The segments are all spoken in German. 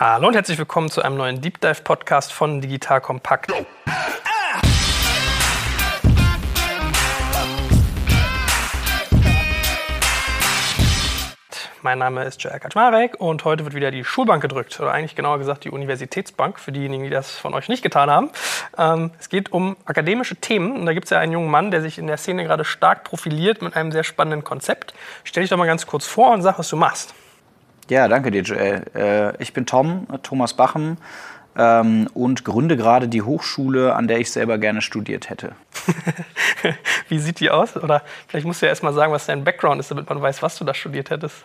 Hallo und herzlich willkommen zu einem neuen Deep Dive Podcast von Digital Kompakt. Mein Name ist Jack Kaczmarek und heute wird wieder die Schulbank gedrückt, oder eigentlich genauer gesagt die Universitätsbank, für diejenigen, die das von euch nicht getan haben. Ähm, es geht um akademische Themen und da gibt es ja einen jungen Mann, der sich in der Szene gerade stark profiliert mit einem sehr spannenden Konzept. Stell dich doch mal ganz kurz vor und sag, was du machst. Ja, danke dir, Joel. Äh, ich bin Tom, Thomas Bachem ähm, und gründe gerade die Hochschule, an der ich selber gerne studiert hätte. Wie sieht die aus? Oder vielleicht musst du ja erst mal sagen, was dein Background ist, damit man weiß, was du da studiert hättest.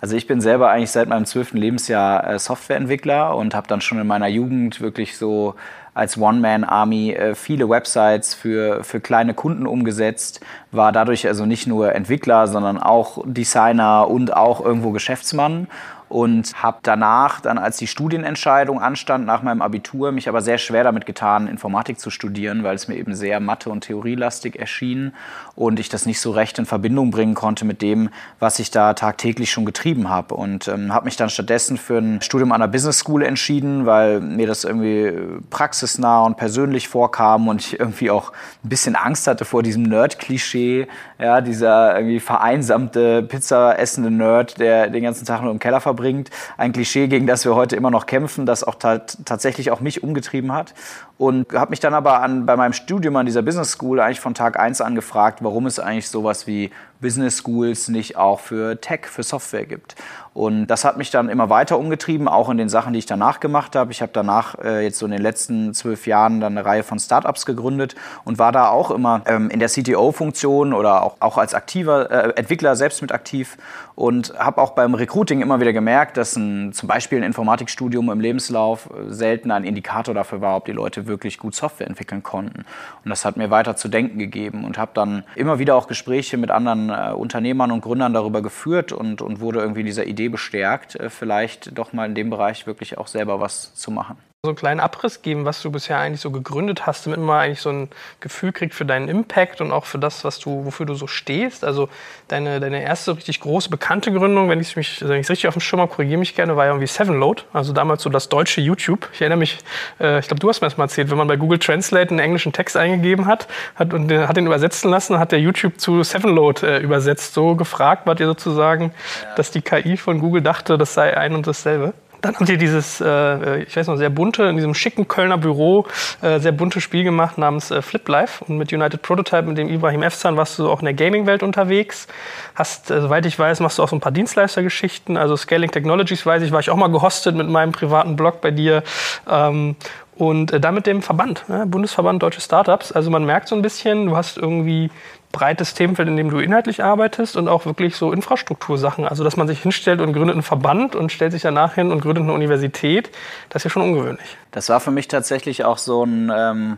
Also ich bin selber eigentlich seit meinem zwölften Lebensjahr äh, Softwareentwickler und habe dann schon in meiner Jugend wirklich so als One-Man-Army äh, viele Websites für, für kleine Kunden umgesetzt, war dadurch also nicht nur Entwickler, sondern auch Designer und auch irgendwo Geschäftsmann und habe danach, dann als die Studienentscheidung anstand nach meinem Abitur, mich aber sehr schwer damit getan, Informatik zu studieren, weil es mir eben sehr mathe- und theorielastig erschien und ich das nicht so recht in Verbindung bringen konnte mit dem, was ich da tagtäglich schon getrieben habe. Und ähm, habe mich dann stattdessen für ein Studium an der Business School entschieden, weil mir das irgendwie praxisnah und persönlich vorkam und ich irgendwie auch ein bisschen Angst hatte vor diesem Nerd-Klischee, ja, dieser irgendwie vereinsamte, Pizza essende Nerd, der den ganzen Tag nur im Keller verbringt bringt. Ein Klischee, gegen das wir heute immer noch kämpfen, das auch tatsächlich auch mich umgetrieben hat. Und habe mich dann aber an, bei meinem Studium an dieser Business School eigentlich von Tag 1 an gefragt, warum es eigentlich sowas wie Business Schools nicht auch für Tech, für Software gibt. Und das hat mich dann immer weiter umgetrieben, auch in den Sachen, die ich danach gemacht habe. Ich habe danach äh, jetzt so in den letzten zwölf Jahren dann eine Reihe von Startups gegründet und war da auch immer ähm, in der CTO-Funktion oder auch, auch als aktiver äh, Entwickler selbst mit aktiv und habe auch beim Recruiting immer wieder gemerkt, dass ein, zum Beispiel ein Informatikstudium im Lebenslauf äh, selten ein Indikator dafür war, ob die Leute wirklich gut Software entwickeln konnten. Und das hat mir weiter zu denken gegeben und habe dann immer wieder auch Gespräche mit anderen äh, Unternehmern und Gründern darüber geführt und, und wurde irgendwie dieser Idee Idee bestärkt, äh, vielleicht doch mal in dem Bereich wirklich auch selber was zu machen so einen kleinen Abriss geben, was du bisher eigentlich so gegründet hast, damit man eigentlich so ein Gefühl kriegt für deinen Impact und auch für das, was du, wofür du so stehst. Also deine, deine erste richtig große bekannte Gründung, wenn ich mich, wenn ich es richtig auf dem Schirm habe, korrigiere mich gerne, war ja irgendwie Sevenload. Also damals so das deutsche YouTube. Ich erinnere mich, äh, ich glaube, du hast mir das mal erzählt, wenn man bei Google Translate einen englischen Text eingegeben hat, hat und den, hat den übersetzen lassen, hat der YouTube zu Sevenload äh, übersetzt. So gefragt wart ihr sozusagen, ja. dass die KI von Google dachte, das sei ein und dasselbe. Dann habt ihr dieses, äh, ich weiß noch, sehr bunte, in diesem schicken Kölner Büro, äh, sehr bunte Spiel gemacht namens äh, Flip Life. Und mit United Prototype, mit dem Ibrahim Efzan, warst du auch in der Gaming-Welt unterwegs. Hast, äh, soweit ich weiß, machst du auch so ein paar Dienstleistergeschichten. Also Scaling Technologies, weiß ich, war ich auch mal gehostet mit meinem privaten Blog bei dir. Ähm, und äh, damit dem Verband, ne? Bundesverband Deutsche Startups. Also man merkt so ein bisschen, du hast irgendwie breites Themenfeld, in dem du inhaltlich arbeitest und auch wirklich so Infrastruktursachen. Also, dass man sich hinstellt und gründet einen Verband und stellt sich danach hin und gründet eine Universität, das ist ja schon ungewöhnlich. Das war für mich tatsächlich auch so ein. Ähm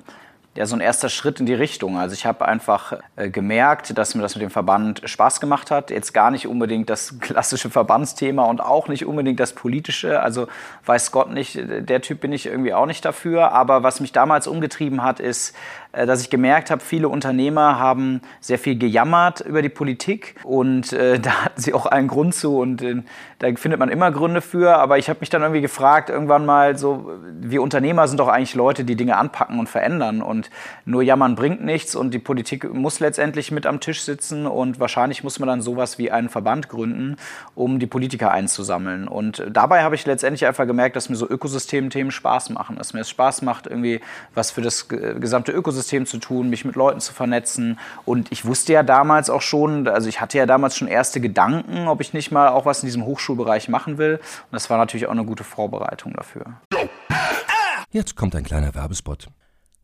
ja, so ein erster Schritt in die Richtung. Also ich habe einfach äh, gemerkt, dass mir das mit dem Verband Spaß gemacht hat. Jetzt gar nicht unbedingt das klassische Verbandsthema und auch nicht unbedingt das politische. Also weiß Gott nicht, der Typ bin ich irgendwie auch nicht dafür. Aber was mich damals umgetrieben hat, ist, dass ich gemerkt habe, viele Unternehmer haben sehr viel gejammert über die Politik und äh, da hatten sie auch einen Grund zu und äh, da findet man immer Gründe für. Aber ich habe mich dann irgendwie gefragt, irgendwann mal so, wir Unternehmer sind doch eigentlich Leute, die Dinge anpacken und verändern und nur jammern bringt nichts und die Politik muss letztendlich mit am Tisch sitzen und wahrscheinlich muss man dann sowas wie einen Verband gründen, um die Politiker einzusammeln. Und dabei habe ich letztendlich einfach gemerkt, dass mir so Ökosystemthemen Spaß machen, dass mir es Spaß macht, irgendwie was für das gesamte Ökosystem Ökosystem zu tun, mich mit Leuten zu vernetzen. Und ich wusste ja damals auch schon, also ich hatte ja damals schon erste Gedanken, ob ich nicht mal auch was in diesem Hochschulbereich machen will. Und das war natürlich auch eine gute Vorbereitung dafür. Jetzt kommt ein kleiner Werbespot.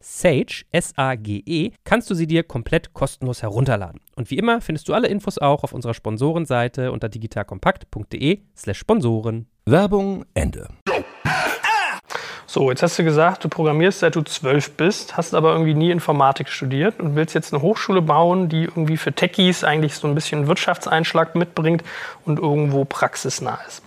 Sage, S-A-G-E, kannst du sie dir komplett kostenlos herunterladen. Und wie immer findest du alle Infos auch auf unserer Sponsorenseite unter digitalkompakt.de slash Sponsoren. Werbung Ende. So, jetzt hast du gesagt, du programmierst seit du zwölf bist, hast aber irgendwie nie Informatik studiert und willst jetzt eine Hochschule bauen, die irgendwie für Techies eigentlich so ein bisschen Wirtschaftseinschlag mitbringt und irgendwo praxisnah ist.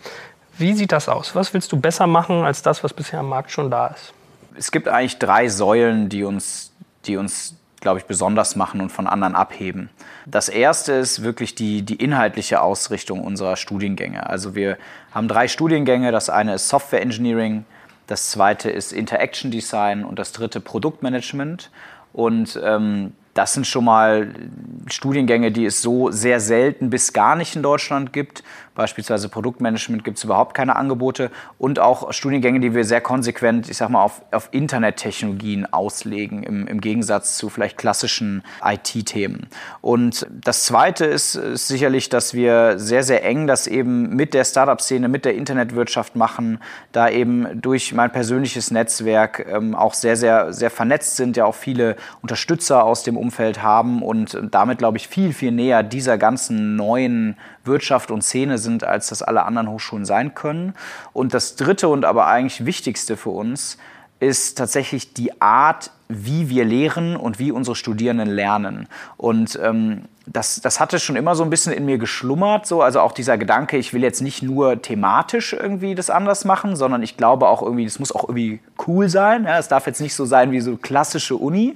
Wie sieht das aus? Was willst du besser machen als das, was bisher am Markt schon da ist? Es gibt eigentlich drei Säulen, die uns, die uns glaube ich, besonders machen und von anderen abheben. Das erste ist wirklich die, die inhaltliche Ausrichtung unserer Studiengänge. Also wir haben drei Studiengänge. Das eine ist Software Engineering, das zweite ist Interaction Design und das dritte Produktmanagement. Und ähm, das sind schon mal Studiengänge, die es so sehr selten bis gar nicht in Deutschland gibt. Beispielsweise Produktmanagement gibt es überhaupt keine Angebote und auch Studiengänge, die wir sehr konsequent, ich sag mal, auf, auf Internettechnologien auslegen, im, im Gegensatz zu vielleicht klassischen IT-Themen. Und das Zweite ist, ist sicherlich, dass wir sehr, sehr eng das eben mit der Startup-Szene, mit der Internetwirtschaft machen, da eben durch mein persönliches Netzwerk ähm, auch sehr, sehr, sehr vernetzt sind, ja auch viele Unterstützer aus dem Umfeld haben und damit, glaube ich, viel, viel näher dieser ganzen neuen Wirtschaft und Szene sind, als das alle anderen Hochschulen sein können. Und das Dritte und aber eigentlich Wichtigste für uns ist tatsächlich die Art, wie wir lehren und wie unsere Studierenden lernen. Und ähm, das, das hatte schon immer so ein bisschen in mir geschlummert, so also auch dieser Gedanke, ich will jetzt nicht nur thematisch irgendwie das anders machen, sondern ich glaube auch irgendwie, das muss auch irgendwie cool sein. Ja, es darf jetzt nicht so sein wie so klassische Uni.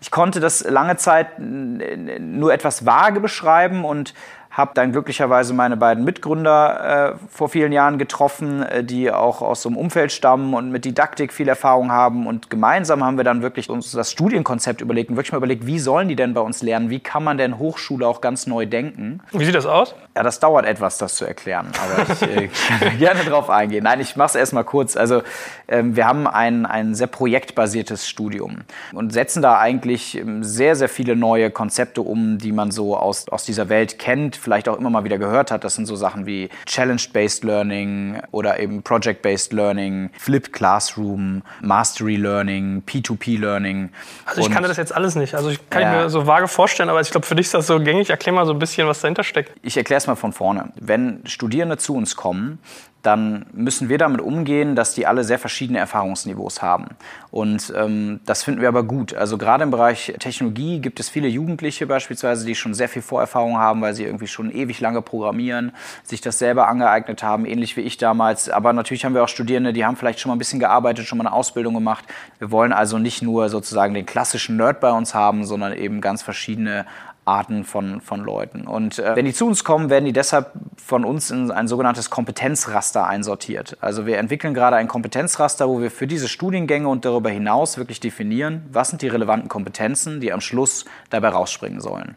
Ich konnte das lange Zeit nur etwas vage beschreiben und habe dann glücklicherweise meine beiden Mitgründer äh, vor vielen Jahren getroffen, äh, die auch aus so einem Umfeld stammen und mit Didaktik viel Erfahrung haben. Und gemeinsam haben wir dann wirklich uns das Studienkonzept überlegt und wirklich mal überlegt, wie sollen die denn bei uns lernen? Wie kann man denn Hochschule auch ganz neu denken? Wie sieht das aus? Ja, das dauert etwas, das zu erklären, aber ich äh, kann gerne drauf eingehen. Nein, ich mache es erstmal kurz. Also ähm, wir haben ein, ein sehr projektbasiertes Studium und setzen da eigentlich ähm, sehr, sehr viele neue Konzepte um, die man so aus, aus dieser Welt kennt vielleicht auch immer mal wieder gehört hat. Das sind so Sachen wie Challenge-Based Learning oder eben Project-Based Learning, Flipped Classroom, Mastery Learning, P2P Learning. Also ich kannte das jetzt alles nicht. Also ich kann ja, ich mir so vage vorstellen, aber ich glaube, für dich ist das so gängig. Erklär mal so ein bisschen, was dahinter steckt. Ich erkläre es mal von vorne. Wenn Studierende zu uns kommen, dann müssen wir damit umgehen, dass die alle sehr verschiedene Erfahrungsniveaus haben. Und ähm, das finden wir aber gut. Also gerade im Bereich Technologie gibt es viele Jugendliche beispielsweise, die schon sehr viel Vorerfahrung haben, weil sie irgendwie schon ewig lange programmieren, sich das selber angeeignet haben, ähnlich wie ich damals. Aber natürlich haben wir auch Studierende, die haben vielleicht schon mal ein bisschen gearbeitet, schon mal eine Ausbildung gemacht. Wir wollen also nicht nur sozusagen den klassischen Nerd bei uns haben, sondern eben ganz verschiedene Arten von, von Leuten. Und äh, wenn die zu uns kommen, werden die deshalb von uns in ein sogenanntes Kompetenzraster einsortiert. Also wir entwickeln gerade ein Kompetenzraster, wo wir für diese Studiengänge und darüber hinaus wirklich definieren, was sind die relevanten Kompetenzen, die am Schluss dabei rausspringen sollen.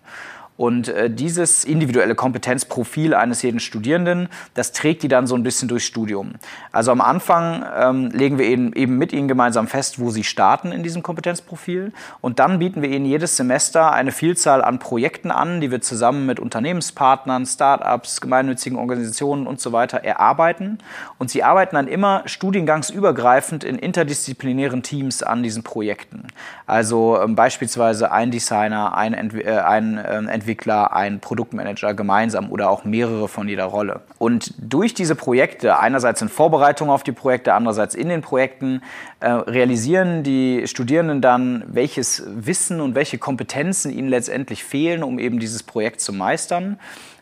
Und äh, dieses individuelle Kompetenzprofil eines jeden Studierenden, das trägt die dann so ein bisschen durchs Studium. Also am Anfang ähm, legen wir eben, eben mit ihnen gemeinsam fest, wo sie starten in diesem Kompetenzprofil. Und dann bieten wir ihnen jedes Semester eine Vielzahl an Projekten an, die wir zusammen mit Unternehmenspartnern, Startups, gemeinnützigen Organisationen und so weiter erarbeiten. Und sie arbeiten dann immer studiengangsübergreifend in interdisziplinären Teams an diesen Projekten. Also ähm, beispielsweise ein Designer, ein, Ent äh, ein äh, Entwickler, ein Produktmanager gemeinsam oder auch mehrere von jeder Rolle. Und durch diese Projekte, einerseits in Vorbereitung auf die Projekte, andererseits in den Projekten, äh, realisieren die Studierenden dann, welches Wissen und welche Kompetenzen ihnen letztendlich fehlen, um eben dieses Projekt zu meistern.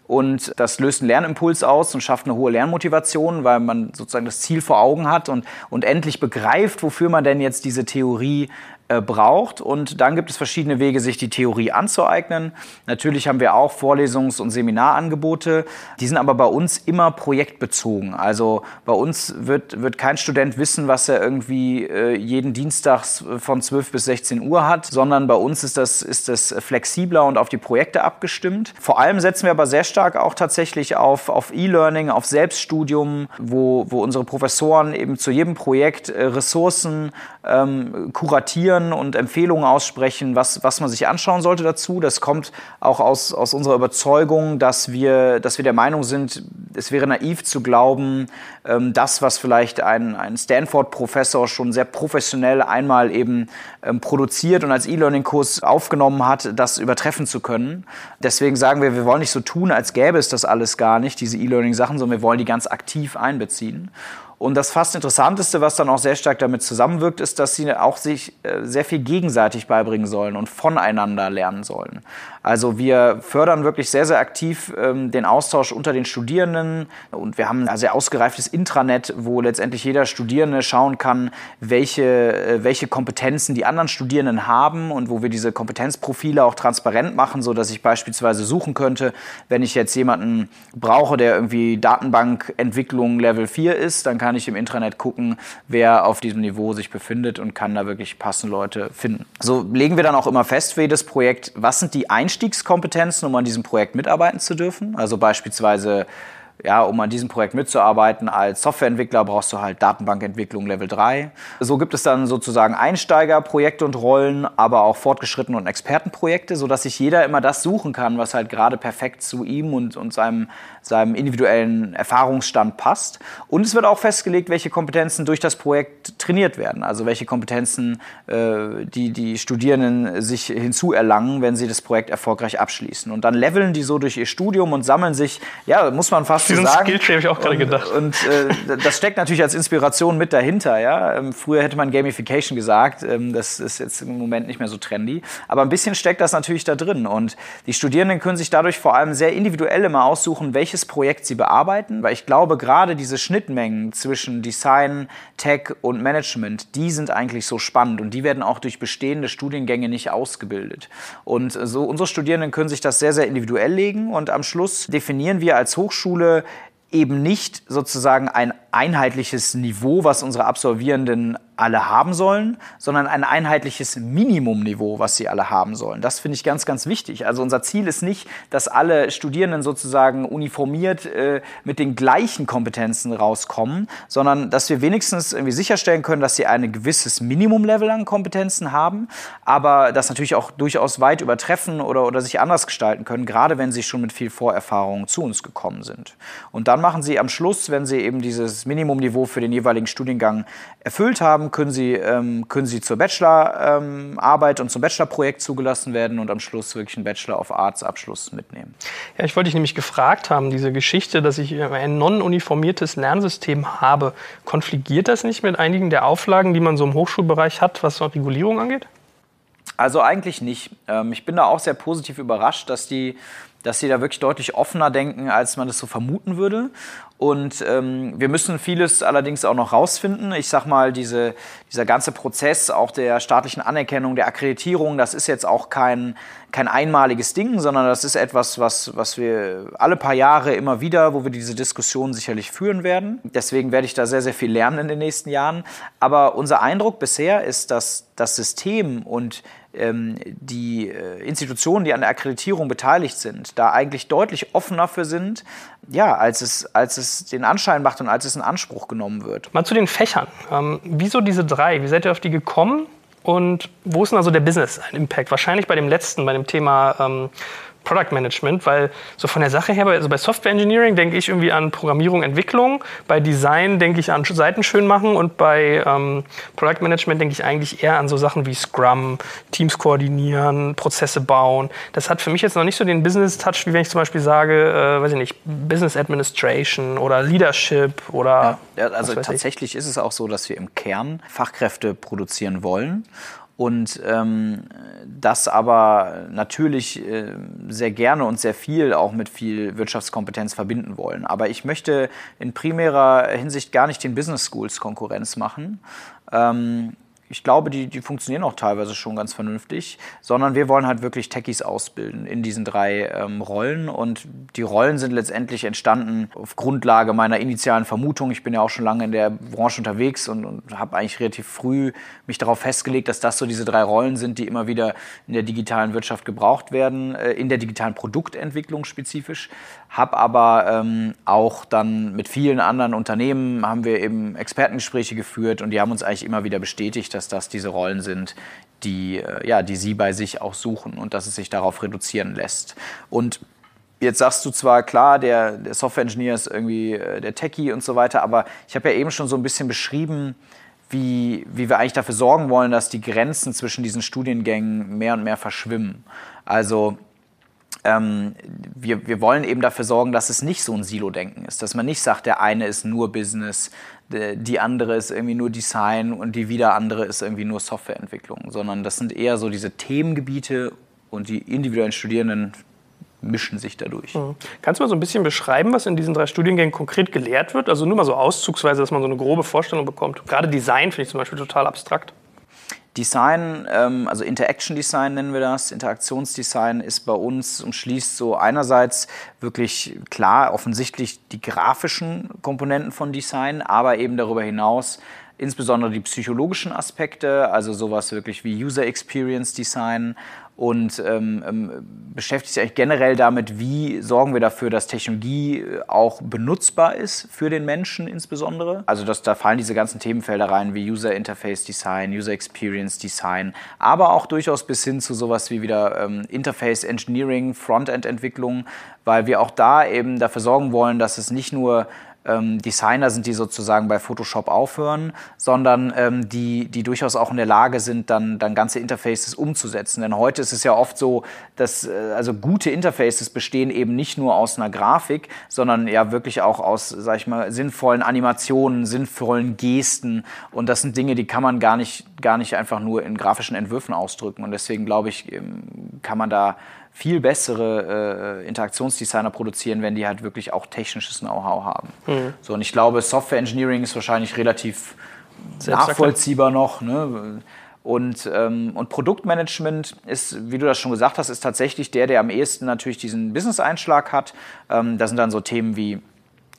Und das löst einen Lernimpuls aus und schafft eine hohe Lernmotivation, weil man sozusagen das Ziel vor Augen hat und, und endlich begreift, wofür man denn jetzt diese Theorie äh, braucht. Und dann gibt es verschiedene Wege, sich die Theorie anzueignen. Natürlich haben wir auch Vorlesungs- und Seminarangebote. Die sind aber bei uns immer projektbezogen. Also bei uns wird, wird kein Student wissen, was er irgendwie äh, jeden Dienstag von 12 bis 16 Uhr hat, sondern bei uns ist das, ist das flexibler und auf die Projekte abgestimmt. Vor allem setzen wir aber sehr stark auch tatsächlich auf, auf E-Learning, auf Selbststudium, wo, wo unsere Professoren eben zu jedem Projekt äh, Ressourcen ähm, kuratieren und Empfehlungen aussprechen, was, was man sich anschauen sollte dazu. Das kommt auch aus, aus unserer Überzeugung, dass wir, dass wir der Meinung sind, es wäre naiv zu glauben, ähm, das, was vielleicht ein, ein Stanford-Professor schon sehr professionell einmal eben ähm, produziert und als E-Learning-Kurs aufgenommen hat, das übertreffen zu können. Deswegen sagen wir, wir wollen nicht so tun, als gäbe es das alles gar nicht, diese E-Learning-Sachen, sondern wir wollen die ganz aktiv einbeziehen. Und das fast Interessanteste, was dann auch sehr stark damit zusammenwirkt, ist, dass sie auch sich äh, sehr viel gegenseitig beibringen sollen und voneinander lernen sollen. Also wir fördern wirklich sehr, sehr aktiv ähm, den Austausch unter den Studierenden und wir haben ein sehr ausgereiftes Intranet, wo letztendlich jeder Studierende schauen kann, welche, äh, welche Kompetenzen die anderen Studierenden haben und wo wir diese Kompetenzprofile auch transparent machen, so dass ich beispielsweise suchen könnte, wenn ich jetzt jemanden brauche, der irgendwie Datenbankentwicklung Level 4 ist, dann kann ich im Intranet gucken, wer auf diesem Niveau sich befindet und kann da wirklich passende Leute finden. So legen wir dann auch immer fest für jedes Projekt, was sind die Einstellungen Einstiegskompetenzen, um an diesem Projekt mitarbeiten zu dürfen. Also beispielsweise ja, um an diesem Projekt mitzuarbeiten als Softwareentwickler brauchst du halt Datenbankentwicklung Level 3. So gibt es dann sozusagen Einsteigerprojekte und Rollen, aber auch fortgeschrittene und Expertenprojekte, sodass sich jeder immer das suchen kann, was halt gerade perfekt zu ihm und, und seinem, seinem individuellen Erfahrungsstand passt. Und es wird auch festgelegt, welche Kompetenzen durch das Projekt trainiert werden. Also welche Kompetenzen äh, die, die Studierenden sich hinzuerlangen, wenn sie das Projekt erfolgreich abschließen. Und dann leveln die so durch ihr Studium und sammeln sich, ja, muss man fast diesen sagen. Skilltree habe ich auch gerade gedacht. Und äh, das steckt natürlich als Inspiration mit dahinter. Ja? Ähm, früher hätte man Gamification gesagt. Ähm, das ist jetzt im Moment nicht mehr so trendy. Aber ein bisschen steckt das natürlich da drin. Und die Studierenden können sich dadurch vor allem sehr individuell immer aussuchen, welches Projekt sie bearbeiten. Weil ich glaube, gerade diese Schnittmengen zwischen Design, Tech und Management, die sind eigentlich so spannend. Und die werden auch durch bestehende Studiengänge nicht ausgebildet. Und so unsere Studierenden können sich das sehr, sehr individuell legen. Und am Schluss definieren wir als Hochschule eben nicht sozusagen ein einheitliches Niveau, was unsere Absolvierenden alle haben sollen, sondern ein einheitliches Minimumniveau, was sie alle haben sollen. Das finde ich ganz, ganz wichtig. Also unser Ziel ist nicht, dass alle Studierenden sozusagen uniformiert äh, mit den gleichen Kompetenzen rauskommen, sondern dass wir wenigstens irgendwie sicherstellen können, dass sie ein gewisses Minimumlevel an Kompetenzen haben, aber das natürlich auch durchaus weit übertreffen oder, oder sich anders gestalten können, gerade wenn sie schon mit viel Vorerfahrung zu uns gekommen sind. Und dann machen sie am Schluss, wenn sie eben dieses Minimumniveau für den jeweiligen Studiengang erfüllt haben, können Sie, ähm, können Sie zur Bachelorarbeit ähm, und zum Bachelorprojekt zugelassen werden und am Schluss wirklich einen Bachelor of Arts Abschluss mitnehmen. Ja, ich wollte dich nämlich gefragt haben, diese Geschichte, dass ich ein non-uniformiertes Lernsystem habe, konfligiert das nicht mit einigen der Auflagen, die man so im Hochschulbereich hat, was Regulierung angeht? Also eigentlich nicht. Ähm, ich bin da auch sehr positiv überrascht, dass die dass sie da wirklich deutlich offener denken, als man das so vermuten würde. Und ähm, wir müssen vieles allerdings auch noch rausfinden. Ich sag mal, diese, dieser ganze Prozess auch der staatlichen Anerkennung, der Akkreditierung, das ist jetzt auch kein, kein einmaliges Ding, sondern das ist etwas, was, was wir alle paar Jahre immer wieder, wo wir diese Diskussion sicherlich führen werden. Deswegen werde ich da sehr, sehr viel lernen in den nächsten Jahren. Aber unser Eindruck bisher ist, dass das System und ähm, die äh, Institutionen, die an der Akkreditierung beteiligt sind, da eigentlich deutlich offener für sind, ja, als es, als es den Anschein macht und als es in Anspruch genommen wird. Mal zu den Fächern. Ähm, wieso diese drei? Wie seid ihr auf die gekommen? Und wo ist denn also der Business-Impact? Wahrscheinlich bei dem letzten, bei dem Thema ähm, Product Management, weil so von der Sache her, also bei Software Engineering denke ich irgendwie an Programmierung, Entwicklung, bei Design denke ich an Seiten schön machen und bei ähm, Product Management denke ich eigentlich eher an so Sachen wie Scrum, Teams koordinieren, Prozesse bauen. Das hat für mich jetzt noch nicht so den Business Touch, wie wenn ich zum Beispiel sage, äh, weiß ich nicht, Business Administration oder Leadership oder. Ja, also tatsächlich ich. ist es auch so, dass wir im Kern Fachkräfte produzieren wollen und ähm, das aber natürlich äh, sehr gerne und sehr viel auch mit viel Wirtschaftskompetenz verbinden wollen. Aber ich möchte in primärer Hinsicht gar nicht den Business Schools Konkurrenz machen. Ähm, ich glaube, die, die funktionieren auch teilweise schon ganz vernünftig, sondern wir wollen halt wirklich Techies ausbilden in diesen drei ähm, Rollen. Und die Rollen sind letztendlich entstanden auf Grundlage meiner initialen Vermutung. Ich bin ja auch schon lange in der Branche unterwegs und, und habe eigentlich relativ früh mich darauf festgelegt, dass das so diese drei Rollen sind, die immer wieder in der digitalen Wirtschaft gebraucht werden, äh, in der digitalen Produktentwicklung spezifisch. Habe aber ähm, auch dann mit vielen anderen Unternehmen haben wir eben Expertengespräche geführt und die haben uns eigentlich immer wieder bestätigt, dass das diese Rollen sind, die, äh, ja, die sie bei sich auch suchen und dass es sich darauf reduzieren lässt. Und Jetzt sagst du zwar, klar, der, der Software-Engineer ist irgendwie äh, der Techie und so weiter, aber ich habe ja eben schon so ein bisschen beschrieben, wie, wie wir eigentlich dafür sorgen wollen, dass die Grenzen zwischen diesen Studiengängen mehr und mehr verschwimmen. Also ähm, wir, wir wollen eben dafür sorgen, dass es nicht so ein Silo-Denken ist, dass man nicht sagt, der eine ist nur Business, die andere ist irgendwie nur Design und die wieder andere ist irgendwie nur Softwareentwicklung, sondern das sind eher so diese Themengebiete und die individuellen Studierenden mischen sich dadurch. Mhm. Kannst du mal so ein bisschen beschreiben, was in diesen drei Studiengängen konkret gelehrt wird? Also nur mal so auszugsweise, dass man so eine grobe Vorstellung bekommt. Gerade Design finde ich zum Beispiel total abstrakt. Design, ähm, also Interaction Design nennen wir das, Interaktionsdesign ist bei uns und schließt so einerseits wirklich klar offensichtlich die grafischen Komponenten von Design, aber eben darüber hinaus insbesondere die psychologischen Aspekte, also sowas wirklich wie User Experience Design und ähm, ähm, beschäftigt sich eigentlich generell damit, wie sorgen wir dafür, dass Technologie äh, auch benutzbar ist für den Menschen insbesondere. Also das, da fallen diese ganzen Themenfelder rein wie User Interface Design, User Experience Design, aber auch durchaus bis hin zu sowas wie wieder ähm, Interface Engineering, Frontend Entwicklung, weil wir auch da eben dafür sorgen wollen, dass es nicht nur ähm, Designer sind, die sozusagen bei Photoshop aufhören, sondern ähm, die, die durchaus auch in der Lage sind, dann, dann ganze Interfaces umzusetzen. Denn heute ist es ja oft so, dass äh, also gute Interfaces bestehen eben nicht nur aus einer Grafik, sondern ja wirklich auch aus, sag ich mal, sinnvollen Animationen, sinnvollen Gesten. Und das sind Dinge, die kann man gar nicht, gar nicht einfach nur in grafischen Entwürfen ausdrücken. Und deswegen glaube ich, ähm, kann man da viel bessere äh, Interaktionsdesigner produzieren, wenn die halt wirklich auch technisches Know-how haben. Mhm. So, und ich glaube, Software Engineering ist wahrscheinlich relativ nachvollziehbar noch. Ne? Und, ähm, und Produktmanagement ist, wie du das schon gesagt hast, ist tatsächlich der, der am ehesten natürlich diesen Business-Einschlag hat. Ähm, da sind dann so Themen wie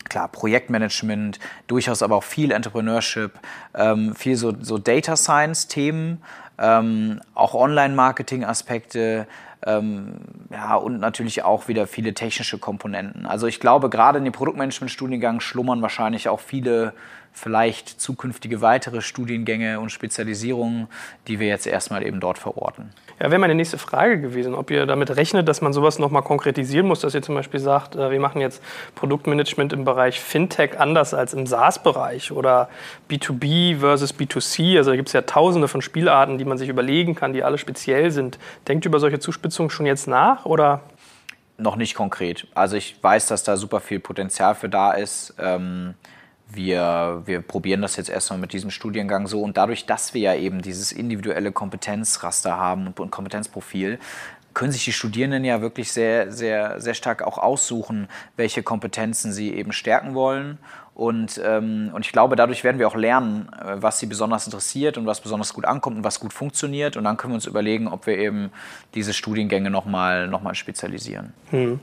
klar, Projektmanagement, durchaus aber auch viel Entrepreneurship, ähm, viel so, so Data Science-Themen, ähm, auch Online-Marketing-Aspekte, ähm, ja, und natürlich auch wieder viele technische Komponenten. Also ich glaube, gerade in dem Produktmanagement-Studiengang schlummern wahrscheinlich auch viele vielleicht zukünftige weitere Studiengänge und Spezialisierungen, die wir jetzt erstmal eben dort verorten. Ja, wäre meine nächste Frage gewesen, ob ihr damit rechnet, dass man sowas nochmal konkretisieren muss, dass ihr zum Beispiel sagt, äh, wir machen jetzt Produktmanagement im Bereich Fintech anders als im SaaS-Bereich oder B2B versus B2C. Also da gibt es ja tausende von Spielarten, die man sich überlegen kann, die alle speziell sind. Denkt ihr über solche Zuspitzungen schon jetzt nach oder? Noch nicht konkret. Also ich weiß, dass da super viel Potenzial für da ist. Ähm wir, wir probieren das jetzt erstmal mit diesem Studiengang so. Und dadurch, dass wir ja eben dieses individuelle Kompetenzraster haben und Kompetenzprofil, können sich die Studierenden ja wirklich sehr, sehr, sehr stark auch aussuchen, welche Kompetenzen sie eben stärken wollen und, ähm, und ich glaube, dadurch werden wir auch lernen, äh, was sie besonders interessiert und was besonders gut ankommt und was gut funktioniert. Und dann können wir uns überlegen, ob wir eben diese Studiengänge nochmal noch mal spezialisieren. Hm.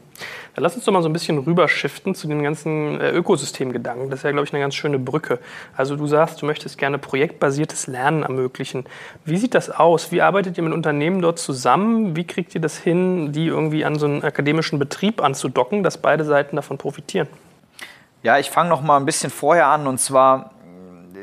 Dann lass uns doch mal so ein bisschen rüberschiften zu den ganzen äh, Ökosystemgedanken. Das ist ja, glaube ich, eine ganz schöne Brücke. Also du sagst, du möchtest gerne projektbasiertes Lernen ermöglichen. Wie sieht das aus? Wie arbeitet ihr mit Unternehmen dort zusammen? Wie kriegt ihr das hin, die irgendwie an so einen akademischen Betrieb anzudocken, dass beide Seiten davon profitieren? Ja, ich fange noch mal ein bisschen vorher an und zwar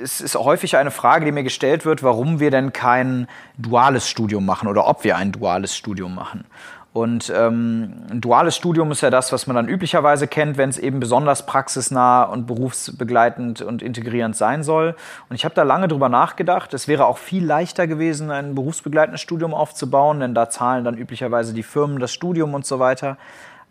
es ist häufig eine Frage, die mir gestellt wird, warum wir denn kein duales Studium machen oder ob wir ein duales Studium machen. Und ähm, ein duales Studium ist ja das, was man dann üblicherweise kennt, wenn es eben besonders praxisnah und berufsbegleitend und integrierend sein soll. Und ich habe da lange drüber nachgedacht. Es wäre auch viel leichter gewesen, ein berufsbegleitendes Studium aufzubauen, denn da zahlen dann üblicherweise die Firmen das Studium und so weiter.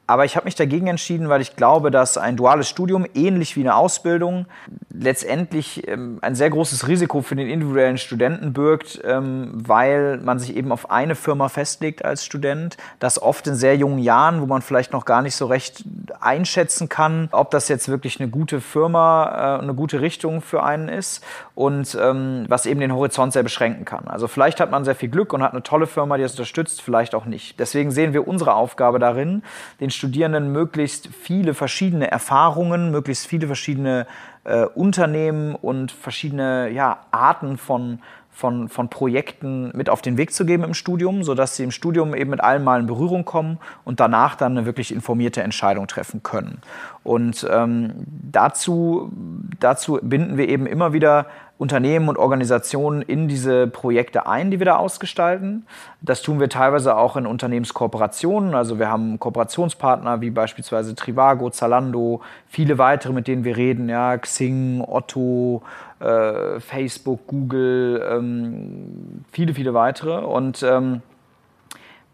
Aber ich habe mich dagegen entschieden, weil ich glaube, dass ein duales Studium, ähnlich wie eine Ausbildung, letztendlich ähm, ein sehr großes Risiko für den individuellen Studenten birgt, ähm, weil man sich eben auf eine Firma festlegt als Student. Das oft in sehr jungen Jahren, wo man vielleicht noch gar nicht so recht einschätzen kann, ob das jetzt wirklich eine gute Firma, äh, eine gute Richtung für einen ist und ähm, was eben den Horizont sehr beschränken kann. Also vielleicht hat man sehr viel Glück und hat eine tolle Firma, die das unterstützt, vielleicht auch nicht. Deswegen sehen wir unsere Aufgabe darin, den Studierenden möglichst viele verschiedene Erfahrungen, möglichst viele verschiedene äh, Unternehmen und verschiedene ja, Arten von, von, von Projekten mit auf den Weg zu geben im Studium, sodass sie im Studium eben mit allem mal in Berührung kommen und danach dann eine wirklich informierte Entscheidung treffen können. Und ähm, dazu, dazu binden wir eben immer wieder Unternehmen und Organisationen in diese Projekte ein, die wir da ausgestalten. Das tun wir teilweise auch in Unternehmenskooperationen. Also wir haben Kooperationspartner wie beispielsweise Trivago, Zalando, viele weitere, mit denen wir reden, ja, Xing, Otto, äh, Facebook, Google, ähm, viele, viele weitere. Und ähm,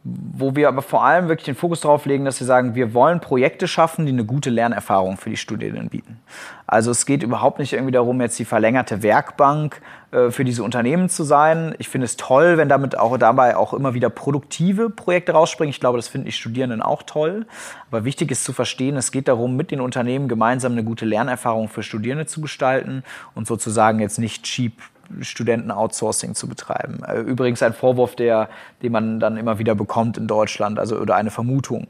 wo wir aber vor allem wirklich den Fokus darauf legen, dass wir sagen, wir wollen Projekte schaffen, die eine gute Lernerfahrung für die Studierenden bieten. Also es geht überhaupt nicht irgendwie darum, jetzt die verlängerte Werkbank äh, für diese Unternehmen zu sein. Ich finde es toll, wenn damit auch dabei auch immer wieder produktive Projekte rausspringen. Ich glaube, das finden die Studierenden auch toll. Aber wichtig ist zu verstehen, es geht darum, mit den Unternehmen gemeinsam eine gute Lernerfahrung für Studierende zu gestalten und sozusagen jetzt nicht cheap Studenten-Outsourcing zu betreiben. Äh, übrigens ein Vorwurf, der, den man dann immer wieder bekommt in Deutschland, also oder eine Vermutung,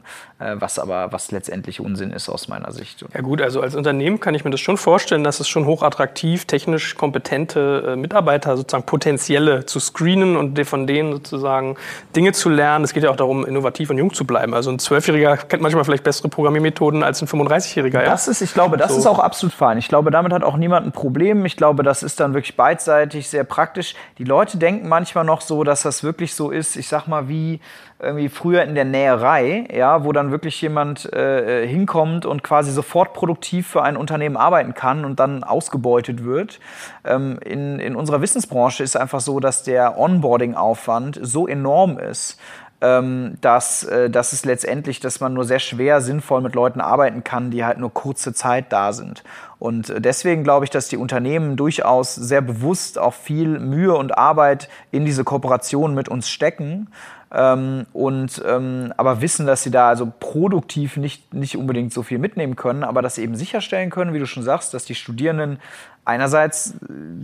was aber was letztendlich Unsinn ist aus meiner Sicht. Ja gut, also als Unternehmen kann ich mir das schon vorstellen, dass es schon hochattraktiv, technisch kompetente äh, Mitarbeiter sozusagen potenzielle zu screenen und von denen sozusagen Dinge zu lernen. Es geht ja auch darum, innovativ und jung zu bleiben. Also ein Zwölfjähriger kennt manchmal vielleicht bessere Programmiermethoden als ein 35-Jähriger. Ja? Das ist, ich glaube, das so. ist auch absolut fein. Ich glaube, damit hat auch niemand ein Problem. Ich glaube, das ist dann wirklich beidseitig sehr praktisch. Die Leute denken manchmal noch so, dass das wirklich so ist, ich sag mal, wie irgendwie früher in der Näherei, ja, wo dann wirklich jemand äh, hinkommt und quasi sofort produktiv für ein Unternehmen arbeiten kann und dann ausgebeutet wird. Ähm, in, in unserer Wissensbranche ist einfach so, dass der Onboarding-Aufwand so enorm ist, ähm, dass, äh, dass es letztendlich, dass man nur sehr schwer sinnvoll mit Leuten arbeiten kann, die halt nur kurze Zeit da sind. Und äh, deswegen glaube ich, dass die Unternehmen durchaus sehr bewusst auch viel Mühe und Arbeit in diese Kooperation mit uns stecken. Ähm, und ähm, aber wissen, dass sie da also produktiv nicht, nicht unbedingt so viel mitnehmen können, aber dass sie eben sicherstellen können, wie du schon sagst, dass die Studierenden einerseits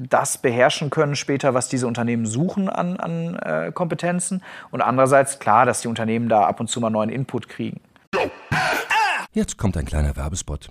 das beherrschen können später, was diese Unternehmen suchen an, an äh, Kompetenzen und andererseits klar, dass die Unternehmen da ab und zu mal neuen Input kriegen. Jetzt kommt ein kleiner Werbespot.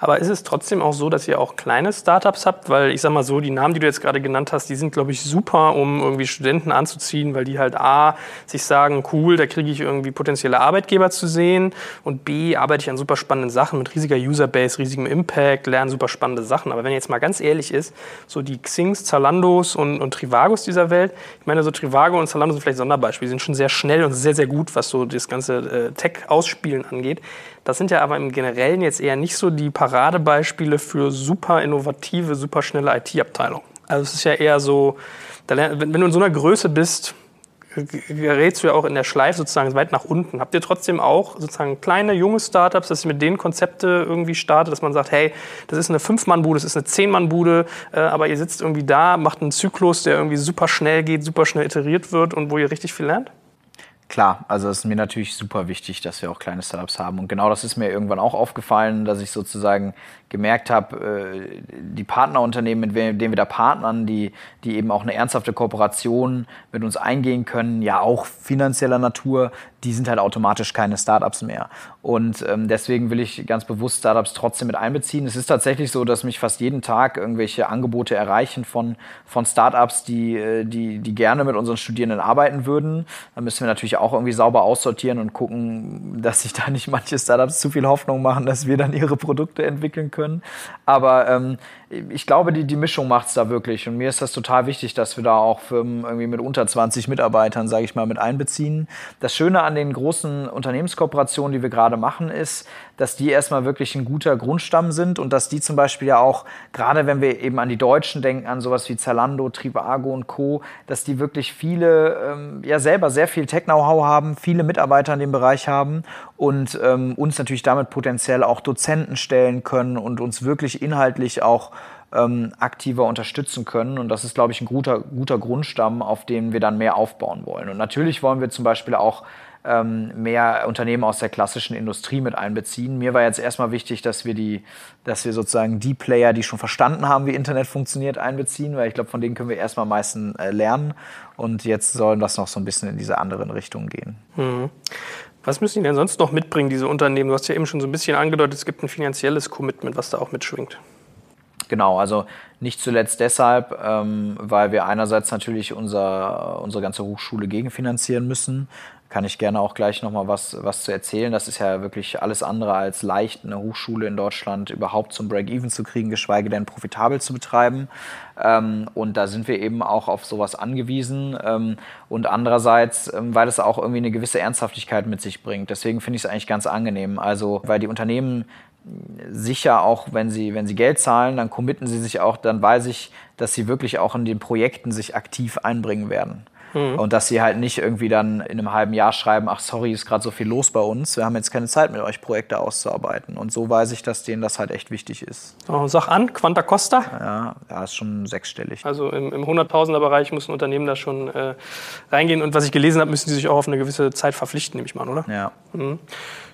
Aber ist es trotzdem auch so, dass ihr auch kleine Startups habt? Weil ich sag mal so, die Namen, die du jetzt gerade genannt hast, die sind, glaube ich, super, um irgendwie Studenten anzuziehen, weil die halt A, sich sagen, cool, da kriege ich irgendwie potenzielle Arbeitgeber zu sehen und B, arbeite ich an super spannenden Sachen mit riesiger Userbase, riesigem Impact, lerne super spannende Sachen. Aber wenn jetzt mal ganz ehrlich ist, so die Xings, Zalandos und, und Trivagos dieser Welt, ich meine, so Trivago und Zalando sind vielleicht Sonderbeispiele, die sind schon sehr schnell und sehr, sehr gut, was so das ganze äh, Tech-Ausspielen angeht. Das sind ja aber im Generellen jetzt eher nicht so die Paradebeispiele für super innovative, super schnelle IT-Abteilungen. Also es ist ja eher so, wenn du in so einer Größe bist, gerätst du ja auch in der Schleife sozusagen weit nach unten. Habt ihr trotzdem auch sozusagen kleine, junge Startups, dass ihr mit denen Konzepte irgendwie startet, dass man sagt, hey, das ist eine Fünf-Mann-Bude, das ist eine Zehn-Mann-Bude, äh, aber ihr sitzt irgendwie da, macht einen Zyklus, der irgendwie super schnell geht, super schnell iteriert wird und wo ihr richtig viel lernt? Klar, also es ist mir natürlich super wichtig, dass wir auch kleine Startups haben. Und genau das ist mir irgendwann auch aufgefallen, dass ich sozusagen gemerkt habe, äh, die Partnerunternehmen, mit denen wir da partnern, die, die eben auch eine ernsthafte Kooperation mit uns eingehen können, ja auch finanzieller Natur, die sind halt automatisch keine Startups mehr. Und ähm, deswegen will ich ganz bewusst Startups trotzdem mit einbeziehen. Es ist tatsächlich so, dass mich fast jeden Tag irgendwelche Angebote erreichen von, von Startups, die, äh, die, die gerne mit unseren Studierenden arbeiten würden. Da müssen wir natürlich auch irgendwie sauber aussortieren und gucken, dass sich da nicht manche Startups zu viel Hoffnung machen, dass wir dann ihre Produkte entwickeln können können. Aber ähm, ich glaube, die, die Mischung macht es da wirklich. Und mir ist das total wichtig, dass wir da auch Firmen irgendwie mit unter 20 Mitarbeitern, sage ich mal, mit einbeziehen. Das Schöne an den großen Unternehmenskooperationen, die wir gerade machen, ist, dass die erstmal wirklich ein guter Grundstamm sind und dass die zum Beispiel ja auch, gerade wenn wir eben an die Deutschen denken, an sowas wie Zalando, Trivago und Co., dass die wirklich viele, ähm, ja selber sehr viel Tech-Know-how haben, viele Mitarbeiter in dem Bereich haben und ähm, uns natürlich damit potenziell auch Dozenten stellen können und uns wirklich inhaltlich auch ähm, aktiver unterstützen können. Und das ist, glaube ich, ein guter, guter Grundstamm, auf den wir dann mehr aufbauen wollen. Und natürlich wollen wir zum Beispiel auch mehr Unternehmen aus der klassischen Industrie mit einbeziehen. Mir war jetzt erstmal wichtig, dass wir die, dass wir sozusagen die Player, die schon verstanden haben, wie Internet funktioniert, einbeziehen, weil ich glaube, von denen können wir erstmal am meisten äh, lernen. Und jetzt soll das noch so ein bisschen in diese anderen Richtungen gehen. Mhm. Was müssen die denn sonst noch mitbringen, diese Unternehmen? Du hast ja eben schon so ein bisschen angedeutet, es gibt ein finanzielles Commitment, was da auch mitschwingt. Genau, also nicht zuletzt deshalb, ähm, weil wir einerseits natürlich unser, unsere ganze Hochschule gegenfinanzieren müssen. Kann ich gerne auch gleich nochmal was, was zu erzählen. Das ist ja wirklich alles andere als leicht, eine Hochschule in Deutschland überhaupt zum Break-Even zu kriegen, geschweige denn profitabel zu betreiben. Ähm, und da sind wir eben auch auf sowas angewiesen. Ähm, und andererseits, ähm, weil es auch irgendwie eine gewisse Ernsthaftigkeit mit sich bringt. Deswegen finde ich es eigentlich ganz angenehm. Also, weil die Unternehmen sicher auch, wenn sie, wenn sie Geld zahlen, dann committen sie sich auch, dann weiß ich, dass sie wirklich auch in den Projekten sich aktiv einbringen werden. Mhm. Und dass sie halt nicht irgendwie dann in einem halben Jahr schreiben, ach sorry, ist gerade so viel los bei uns, wir haben jetzt keine Zeit mit euch Projekte auszuarbeiten. Und so weiß ich, dass denen das halt echt wichtig ist. Oh, sag an, Quanta Costa? Ja, ja ist schon sechsstellig. Also im, im 100.000er-Bereich muss ein Unternehmen da schon äh, reingehen. Und was ich gelesen habe, müssen sie sich auch auf eine gewisse Zeit verpflichten, nehme ich mal an, oder? Ja. Mhm.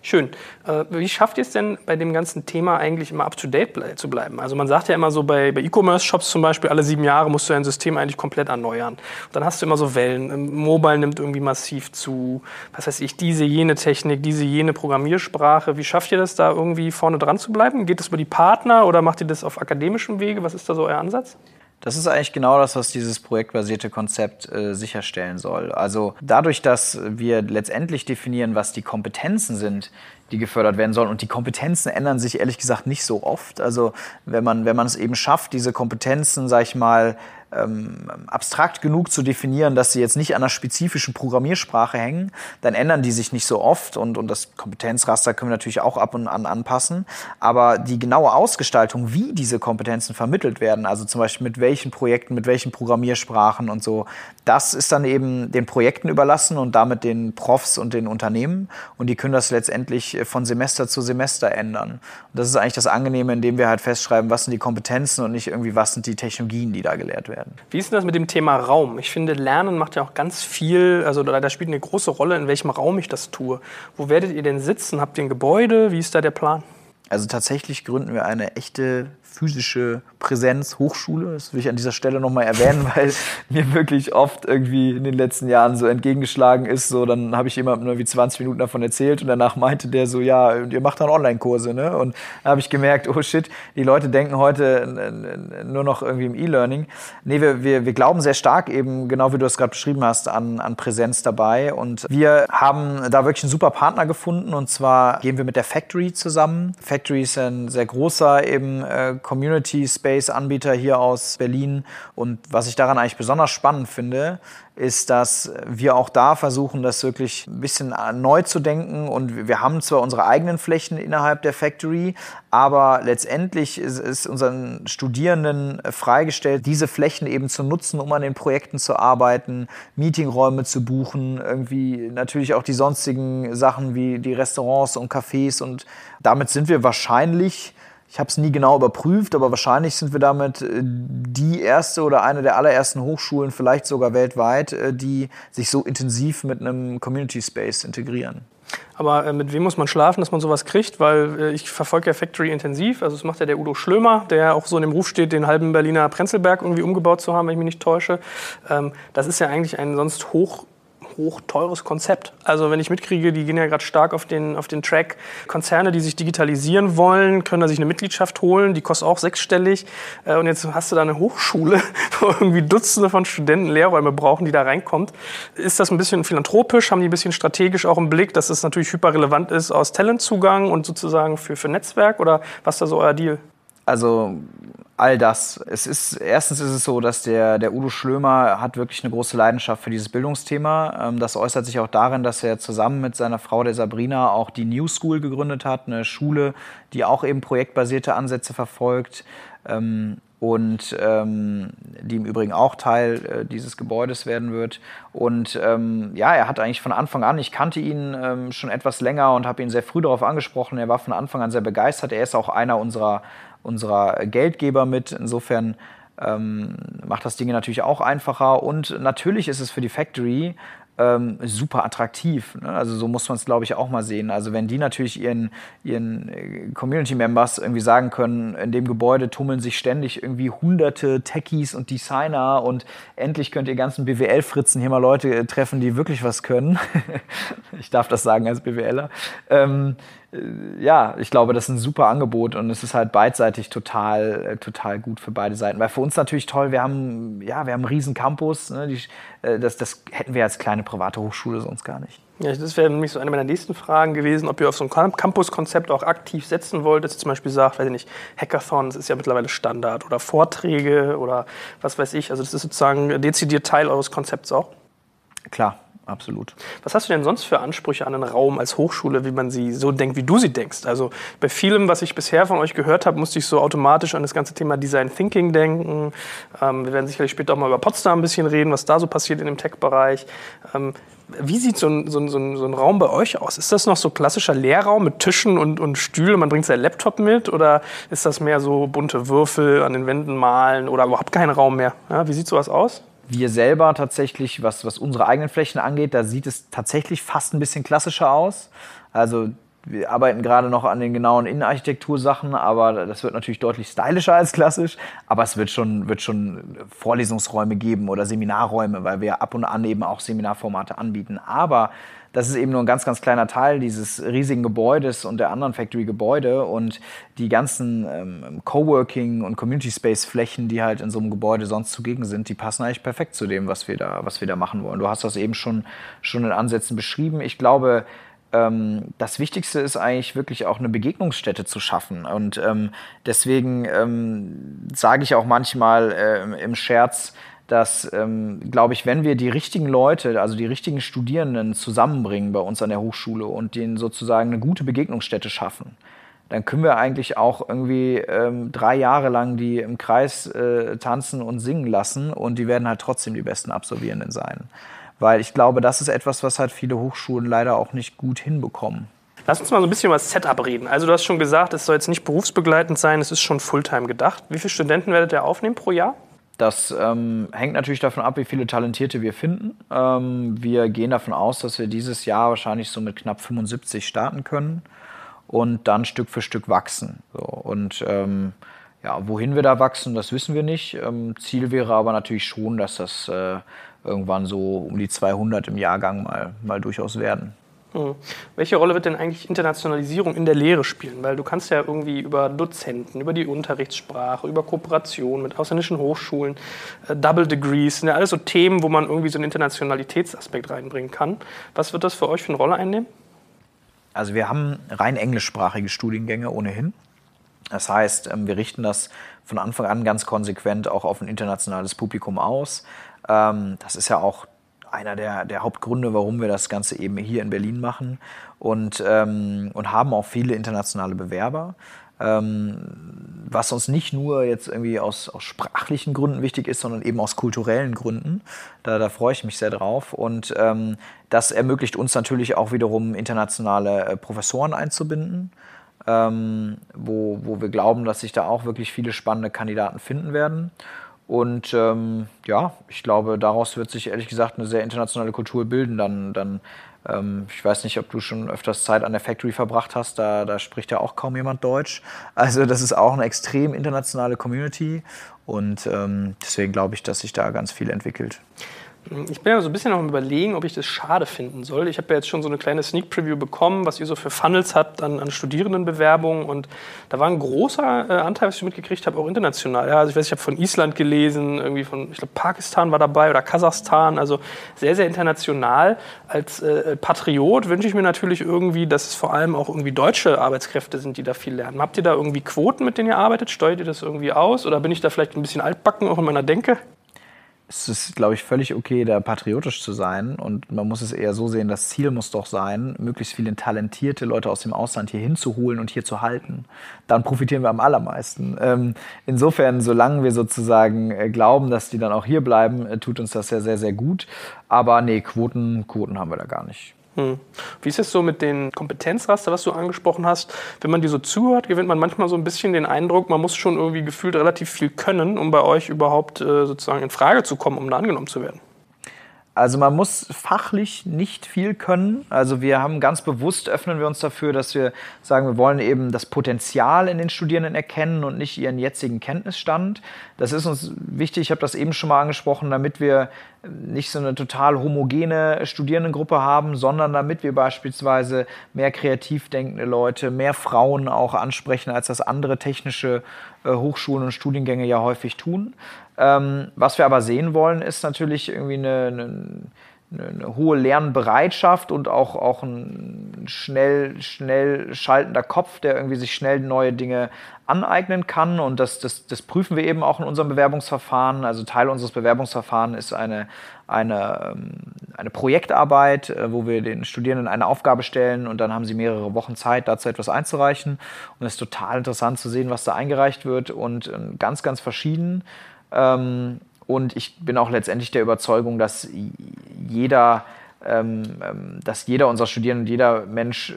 Schön. Äh, wie schafft ihr es denn bei dem ganzen Thema eigentlich immer up-to-date zu bleiben? Also man sagt ja immer so bei, bei E-Commerce-Shops zum Beispiel, alle sieben Jahre musst du dein System eigentlich komplett erneuern. Und dann hast du immer so Wellen. Ähm, Mobile nimmt irgendwie massiv zu. Was weiß ich, diese, jene Technik, diese, jene Programmiersprache. Wie schafft ihr das da irgendwie vorne dran zu bleiben? Geht das über die Partner oder macht ihr das auf akademischem Wege? Was ist da so euer Ansatz? Das ist eigentlich genau das, was dieses projektbasierte Konzept äh, sicherstellen soll. Also dadurch, dass wir letztendlich definieren, was die Kompetenzen sind, die gefördert werden sollen. Und die Kompetenzen ändern sich ehrlich gesagt nicht so oft. Also wenn man, wenn man es eben schafft, diese Kompetenzen, sag ich mal, ähm, abstrakt genug zu definieren, dass sie jetzt nicht an einer spezifischen Programmiersprache hängen, dann ändern die sich nicht so oft und, und das Kompetenzraster können wir natürlich auch ab und an anpassen. Aber die genaue Ausgestaltung, wie diese Kompetenzen vermittelt werden, also zum Beispiel mit welchen Projekten, mit welchen Programmiersprachen und so, das ist dann eben den Projekten überlassen und damit den Profs und den Unternehmen und die können das letztendlich von Semester zu Semester ändern. Und das ist eigentlich das Angenehme, indem wir halt festschreiben, was sind die Kompetenzen und nicht irgendwie, was sind die Technologien, die da gelehrt werden werden. Wie ist denn das mit dem Thema Raum? Ich finde, Lernen macht ja auch ganz viel, also da spielt eine große Rolle, in welchem Raum ich das tue. Wo werdet ihr denn sitzen? Habt ihr ein Gebäude? Wie ist da der Plan? Also tatsächlich gründen wir eine echte physische Präsenz, Hochschule. Das will ich an dieser Stelle nochmal erwähnen, weil mir wirklich oft irgendwie in den letzten Jahren so entgegengeschlagen ist. So, dann habe ich jemandem nur wie 20 Minuten davon erzählt und danach meinte der so, ja, ihr macht dann Online-Kurse, ne? Und da habe ich gemerkt, oh shit, die Leute denken heute nur noch irgendwie im E-Learning. Nee, wir, wir, wir glauben sehr stark eben, genau wie du es gerade beschrieben hast, an, an Präsenz dabei. Und wir haben da wirklich einen super Partner gefunden und zwar gehen wir mit der Factory zusammen. Factory ist ein sehr großer eben äh, Community Space Anbieter hier aus Berlin. Und was ich daran eigentlich besonders spannend finde, ist, dass wir auch da versuchen, das wirklich ein bisschen neu zu denken. Und wir haben zwar unsere eigenen Flächen innerhalb der Factory, aber letztendlich ist es unseren Studierenden freigestellt, diese Flächen eben zu nutzen, um an den Projekten zu arbeiten, Meetingräume zu buchen, irgendwie natürlich auch die sonstigen Sachen wie die Restaurants und Cafés. Und damit sind wir wahrscheinlich ich habe es nie genau überprüft, aber wahrscheinlich sind wir damit äh, die erste oder eine der allerersten Hochschulen, vielleicht sogar weltweit, äh, die sich so intensiv mit einem Community Space integrieren. Aber äh, mit wem muss man schlafen, dass man sowas kriegt? Weil ich verfolge ja Factory intensiv. Also das macht ja der Udo Schlömer, der auch so in dem Ruf steht, den halben Berliner Prenzlberg irgendwie umgebaut zu haben, wenn ich mich nicht täusche. Ähm, das ist ja eigentlich ein sonst hoch hoch Konzept. Also wenn ich mitkriege, die gehen ja gerade stark auf den, auf den Track, Konzerne, die sich digitalisieren wollen, können da sich eine Mitgliedschaft holen, die kostet auch sechsstellig. Äh, und jetzt hast du da eine Hochschule, wo irgendwie Dutzende von Studenten Lehrräume brauchen, die da reinkommt. Ist das ein bisschen philanthropisch? Haben die ein bisschen strategisch auch im Blick, dass es natürlich hyperrelevant ist aus Talentzugang und sozusagen für, für Netzwerk? Oder was ist da so euer Deal? Also all das. Es ist, erstens ist es so, dass der, der Udo Schlömer hat wirklich eine große Leidenschaft für dieses Bildungsthema. Ähm, das äußert sich auch darin, dass er zusammen mit seiner Frau, der Sabrina, auch die New School gegründet hat, eine Schule, die auch eben projektbasierte Ansätze verfolgt. Ähm, und ähm, die im Übrigen auch Teil äh, dieses Gebäudes werden wird. Und ja, er hat eigentlich von Anfang an, ich kannte ihn schon etwas länger und habe ihn sehr früh darauf angesprochen. Er war von Anfang an sehr begeistert. Er ist auch einer unserer unserer Geldgeber mit. Insofern ähm, macht das Ding natürlich auch einfacher. Und natürlich ist es für die Factory ähm, super attraktiv. Ne? Also so muss man es, glaube ich, auch mal sehen. Also wenn die natürlich ihren, ihren äh, Community-Members irgendwie sagen können, in dem Gebäude tummeln sich ständig irgendwie hunderte Techies und Designer und endlich könnt ihr ganzen BWL-Fritzen hier mal Leute äh, treffen, die wirklich was können. ich darf das sagen als BWLer. Ähm, äh, ja, ich glaube, das ist ein super Angebot und es ist halt beidseitig total, äh, total gut für beide Seiten. Weil für uns natürlich toll, wir haben, ja, wir haben einen riesen Campus. Ne, die, äh, das, das hätten wir als kleine private Hochschule sonst gar nicht. Ja, das wäre nämlich so eine meiner nächsten Fragen gewesen, ob ihr auf so ein Campus-Konzept auch aktiv setzen wollt, dass ihr zum Beispiel sagt, weiß ich nicht, Hackathons ist ja mittlerweile Standard oder Vorträge oder was weiß ich. Also das ist sozusagen dezidiert Teil eures Konzepts auch. Klar, absolut. Was hast du denn sonst für Ansprüche an einen Raum als Hochschule, wie man sie so denkt, wie du sie denkst? Also bei vielem, was ich bisher von euch gehört habe, musste ich so automatisch an das ganze Thema Design Thinking denken. Ähm, wir werden sicherlich später auch mal über Potsdam ein bisschen reden, was da so passiert in dem Tech-Bereich. Ähm, wie sieht so ein, so, ein, so ein, Raum bei euch aus? Ist das noch so klassischer Lehrraum mit Tischen und, und Stühlen? Man bringt seinen Laptop mit? Oder ist das mehr so bunte Würfel an den Wänden malen oder überhaupt kein Raum mehr? Ja, wie sieht sowas aus? Wir selber tatsächlich, was, was unsere eigenen Flächen angeht, da sieht es tatsächlich fast ein bisschen klassischer aus. Also wir arbeiten gerade noch an den genauen Innenarchitektursachen, aber das wird natürlich deutlich stylischer als klassisch. Aber es wird schon, wird schon Vorlesungsräume geben oder Seminarräume, weil wir ab und an eben auch Seminarformate anbieten. Aber das ist eben nur ein ganz, ganz kleiner Teil dieses riesigen Gebäudes und der anderen Factory-Gebäude. Und die ganzen ähm, Coworking- und Community-Space-Flächen, die halt in so einem Gebäude sonst zugegen sind, die passen eigentlich perfekt zu dem, was wir da, was wir da machen wollen. Du hast das eben schon, schon in Ansätzen beschrieben. Ich glaube, ähm, das Wichtigste ist eigentlich wirklich auch eine Begegnungsstätte zu schaffen. Und ähm, deswegen ähm, sage ich auch manchmal äh, im Scherz, dass, ähm, glaube ich, wenn wir die richtigen Leute, also die richtigen Studierenden zusammenbringen bei uns an der Hochschule und denen sozusagen eine gute Begegnungsstätte schaffen, dann können wir eigentlich auch irgendwie ähm, drei Jahre lang die im Kreis äh, tanzen und singen lassen und die werden halt trotzdem die besten Absolvierenden sein. Weil ich glaube, das ist etwas, was halt viele Hochschulen leider auch nicht gut hinbekommen. Lass uns mal so ein bisschen über das Setup reden. Also du hast schon gesagt, es soll jetzt nicht berufsbegleitend sein, es ist schon Fulltime gedacht. Wie viele Studenten werdet ihr aufnehmen pro Jahr? Das ähm, hängt natürlich davon ab, wie viele Talentierte wir finden. Ähm, wir gehen davon aus, dass wir dieses Jahr wahrscheinlich so mit knapp 75 starten können und dann Stück für Stück wachsen. So, und ähm, ja, wohin wir da wachsen, das wissen wir nicht. Ähm, Ziel wäre aber natürlich schon, dass das äh, irgendwann so um die 200 im Jahrgang mal, mal durchaus werden. Hm. Welche Rolle wird denn eigentlich Internationalisierung in der Lehre spielen? Weil du kannst ja irgendwie über Dozenten, über die Unterrichtssprache, über Kooperation mit ausländischen Hochschulen, äh, Double Degrees, sind ja alles so Themen, wo man irgendwie so einen Internationalitätsaspekt reinbringen kann. Was wird das für euch für eine Rolle einnehmen? Also wir haben rein englischsprachige Studiengänge ohnehin. Das heißt, ähm, wir richten das von Anfang an ganz konsequent auch auf ein internationales Publikum aus. Ähm, das ist ja auch einer der, der Hauptgründe, warum wir das Ganze eben hier in Berlin machen und, ähm, und haben auch viele internationale Bewerber. Ähm, was uns nicht nur jetzt irgendwie aus, aus sprachlichen Gründen wichtig ist, sondern eben aus kulturellen Gründen. Da, da freue ich mich sehr drauf. Und ähm, das ermöglicht uns natürlich auch wiederum internationale äh, Professoren einzubinden, ähm, wo, wo wir glauben, dass sich da auch wirklich viele spannende Kandidaten finden werden. Und ähm, ja, ich glaube, daraus wird sich ehrlich gesagt eine sehr internationale Kultur bilden. Dann, dann ähm, ich weiß nicht, ob du schon öfters Zeit an der Factory verbracht hast. Da, da spricht ja auch kaum jemand Deutsch. Also das ist auch eine extrem internationale Community. Und ähm, deswegen glaube ich, dass sich da ganz viel entwickelt. Ich bin ja so ein bisschen noch am Überlegen, ob ich das schade finden soll. Ich habe ja jetzt schon so eine kleine Sneak Preview bekommen, was ihr so für Funnels habt an, an Studierendenbewerbungen. Und da war ein großer äh, Anteil, was ich mitgekriegt habe, auch international. Ja, also ich weiß, ich habe von Island gelesen, irgendwie von, ich glaube, Pakistan war dabei oder Kasachstan. Also sehr, sehr international. Als äh, Patriot wünsche ich mir natürlich irgendwie, dass es vor allem auch irgendwie deutsche Arbeitskräfte sind, die da viel lernen. Habt ihr da irgendwie Quoten, mit denen ihr arbeitet? Steuert ihr das irgendwie aus? Oder bin ich da vielleicht ein bisschen altbacken auch in meiner Denke? Es ist, glaube ich, völlig okay, da patriotisch zu sein. Und man muss es eher so sehen, das Ziel muss doch sein, möglichst viele talentierte Leute aus dem Ausland hier hinzuholen und hier zu halten. Dann profitieren wir am allermeisten. Ähm, insofern, solange wir sozusagen äh, glauben, dass die dann auch hier bleiben, äh, tut uns das ja sehr, sehr gut. Aber nee, Quoten, Quoten haben wir da gar nicht. Hm. Wie ist es so mit den Kompetenzraster, was du angesprochen hast? Wenn man dir so zuhört, gewinnt man manchmal so ein bisschen den Eindruck, man muss schon irgendwie gefühlt relativ viel können, um bei euch überhaupt äh, sozusagen in Frage zu kommen, um da angenommen zu werden. Also man muss fachlich nicht viel können. Also wir haben ganz bewusst öffnen wir uns dafür, dass wir sagen, wir wollen eben das Potenzial in den Studierenden erkennen und nicht ihren jetzigen Kenntnisstand. Das ist uns wichtig, ich habe das eben schon mal angesprochen, damit wir nicht so eine total homogene Studierendengruppe haben, sondern damit wir beispielsweise mehr kreativ denkende Leute, mehr Frauen auch ansprechen, als das andere technische äh, Hochschulen und Studiengänge ja häufig tun. Ähm, was wir aber sehen wollen, ist natürlich irgendwie eine, eine, eine hohe Lernbereitschaft und auch, auch ein schnell, schnell schaltender Kopf, der irgendwie sich schnell neue Dinge aneignen kann. Und das, das, das prüfen wir eben auch in unserem Bewerbungsverfahren. Also Teil unseres Bewerbungsverfahrens ist eine, eine, ähm, eine Projektarbeit, äh, wo wir den Studierenden eine Aufgabe stellen und dann haben sie mehrere Wochen Zeit, dazu etwas einzureichen. Und es ist total interessant zu sehen, was da eingereicht wird und ähm, ganz, ganz verschieden. Ähm, und ich bin auch letztendlich der Überzeugung, dass jeder, dass jeder unserer Studierenden, jeder Mensch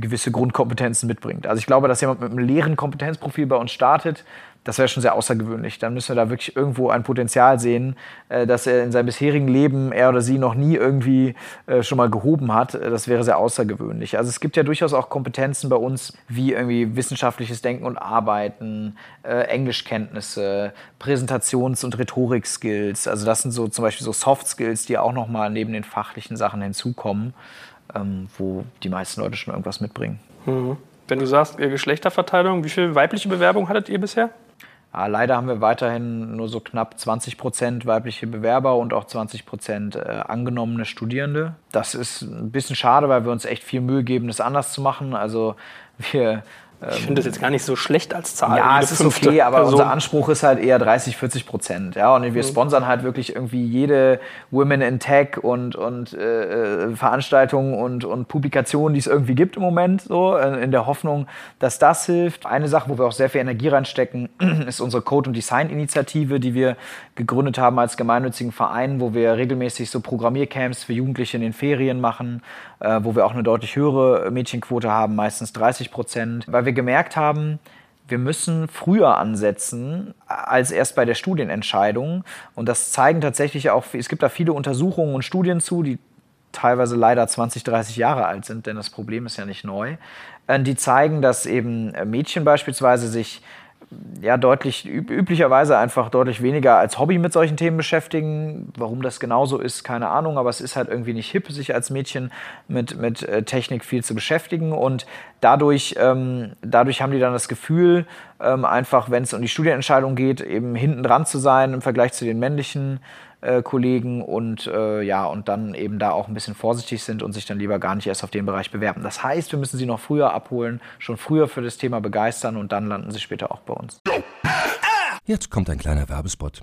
gewisse Grundkompetenzen mitbringt. Also ich glaube, dass jemand mit einem leeren Kompetenzprofil bei uns startet, das wäre schon sehr außergewöhnlich. Dann müssen wir da wirklich irgendwo ein Potenzial sehen, äh, dass er in seinem bisherigen Leben er oder sie noch nie irgendwie äh, schon mal gehoben hat. Äh, das wäre sehr außergewöhnlich. Also es gibt ja durchaus auch Kompetenzen bei uns, wie irgendwie wissenschaftliches Denken und Arbeiten, Englischkenntnisse, Präsentations- und Rhetorik-Skills. Also das sind so zum Beispiel so Soft-Skills, die auch noch mal neben den fachlichen Sachen hinzukommen, ähm, wo die meisten Leute schon irgendwas mitbringen. Mhm. Wenn du sagst Geschlechterverteilung, wie viele weibliche Bewerbungen hattet ihr bisher? Ja, leider haben wir weiterhin nur so knapp 20 Prozent weibliche Bewerber und auch 20 Prozent äh, angenommene Studierende. Das ist ein bisschen schade, weil wir uns echt viel Mühe geben, das anders zu machen. Also wir ich finde das jetzt gar nicht so schlecht als Zahl. Ja, es ist okay, aber Person. unser Anspruch ist halt eher 30, 40 Prozent. Ja, und wir mhm. sponsern halt wirklich irgendwie jede Women in Tech und, und äh, äh Veranstaltungen und, und Publikationen, die es irgendwie gibt im Moment, so in der Hoffnung, dass das hilft. Eine Sache, wo wir auch sehr viel Energie reinstecken, ist unsere Code- und Design-Initiative, die wir gegründet haben als gemeinnützigen Verein, wo wir regelmäßig so Programmiercamps für Jugendliche in den Ferien machen, äh, wo wir auch eine deutlich höhere Mädchenquote haben, meistens 30 Prozent, weil wir gemerkt haben, wir müssen früher ansetzen als erst bei der Studienentscheidung. Und das zeigen tatsächlich auch, es gibt da viele Untersuchungen und Studien zu, die teilweise leider 20, 30 Jahre alt sind, denn das Problem ist ja nicht neu. Äh, die zeigen, dass eben Mädchen beispielsweise sich ja deutlich üblicherweise einfach deutlich weniger als Hobby mit solchen Themen beschäftigen. Warum das genauso ist, keine Ahnung, aber es ist halt irgendwie nicht hip, sich als Mädchen mit, mit äh, Technik viel zu beschäftigen und dadurch, ähm, dadurch haben die dann das Gefühl, ähm, einfach, wenn es um die Studienentscheidung geht, eben hinten dran zu sein im Vergleich zu den männlichen äh, Kollegen und äh, ja, und dann eben da auch ein bisschen vorsichtig sind und sich dann lieber gar nicht erst auf den Bereich bewerben. Das heißt, wir müssen sie noch früher abholen, schon früher für das Thema begeistern und dann landen sie später auch bei uns. Jetzt kommt ein kleiner Werbespot.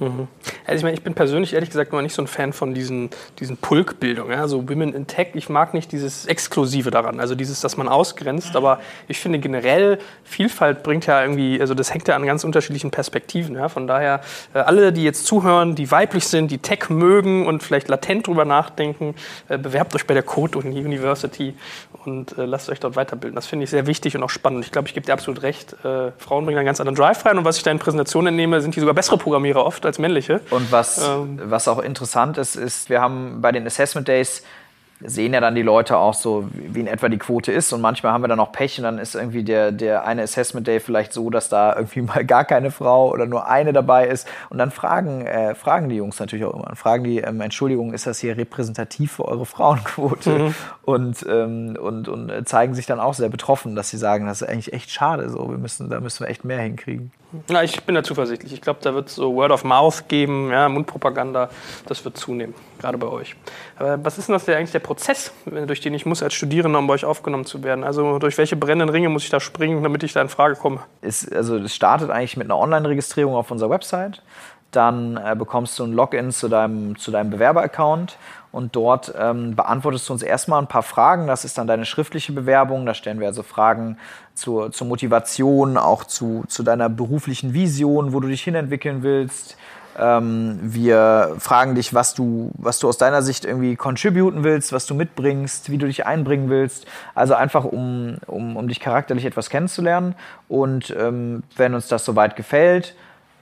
Mhm. Also ich meine, ich bin persönlich ehrlich gesagt immer nicht so ein Fan von diesen, diesen Pulkbildungen. Women in Tech, ich mag nicht dieses Exklusive daran, also dieses, dass man ausgrenzt. Aber ich finde generell, Vielfalt bringt ja irgendwie, also das hängt ja an ganz unterschiedlichen Perspektiven. Ja? Von daher, äh, alle, die jetzt zuhören, die weiblich sind, die Tech mögen und vielleicht latent drüber nachdenken, äh, bewerbt euch bei der Code University und äh, lasst euch dort weiterbilden. Das finde ich sehr wichtig und auch spannend. Ich glaube, ich gebe dir absolut recht. Frauen bringen einen ganz anderen Drive rein und was ich da in Präsentationen entnehme, sind die sogar bessere Programmierer oft als männliche. Und was, ähm. was auch interessant ist, ist, wir haben bei den Assessment Days sehen ja dann die Leute auch so, wie in etwa die Quote ist. Und manchmal haben wir dann auch Pech und dann ist irgendwie der, der eine Assessment Day vielleicht so, dass da irgendwie mal gar keine Frau oder nur eine dabei ist. Und dann fragen, äh, fragen die Jungs natürlich auch immer. Fragen die, ähm, Entschuldigung, ist das hier repräsentativ für eure Frauenquote? Mhm. Und, ähm, und, und zeigen sich dann auch sehr betroffen, dass sie sagen, das ist eigentlich echt schade so. Wir müssen, da müssen wir echt mehr hinkriegen. Na, ich bin da zuversichtlich. Ich glaube, da wird es so Word of Mouth geben, ja, Mundpropaganda, das wird zunehmen, gerade bei euch. Aber was ist denn das der, eigentlich der Prozess, durch den ich muss als Studierender, um bei euch aufgenommen zu werden? Also durch welche brennenden Ringe muss ich da springen, damit ich da in Frage komme? Es, also es startet eigentlich mit einer Online-Registrierung auf unserer Website. Dann äh, bekommst du ein Login zu deinem, zu deinem Bewerber-Account und dort ähm, beantwortest du uns erstmal ein paar Fragen. Das ist dann deine schriftliche Bewerbung. Da stellen wir also Fragen zur, zur Motivation, auch zu, zu deiner beruflichen Vision, wo du dich hinentwickeln willst. Ähm, wir fragen dich, was du, was du aus deiner Sicht irgendwie contributen willst, was du mitbringst, wie du dich einbringen willst. Also einfach, um, um, um dich charakterlich etwas kennenzulernen. Und ähm, wenn uns das soweit gefällt,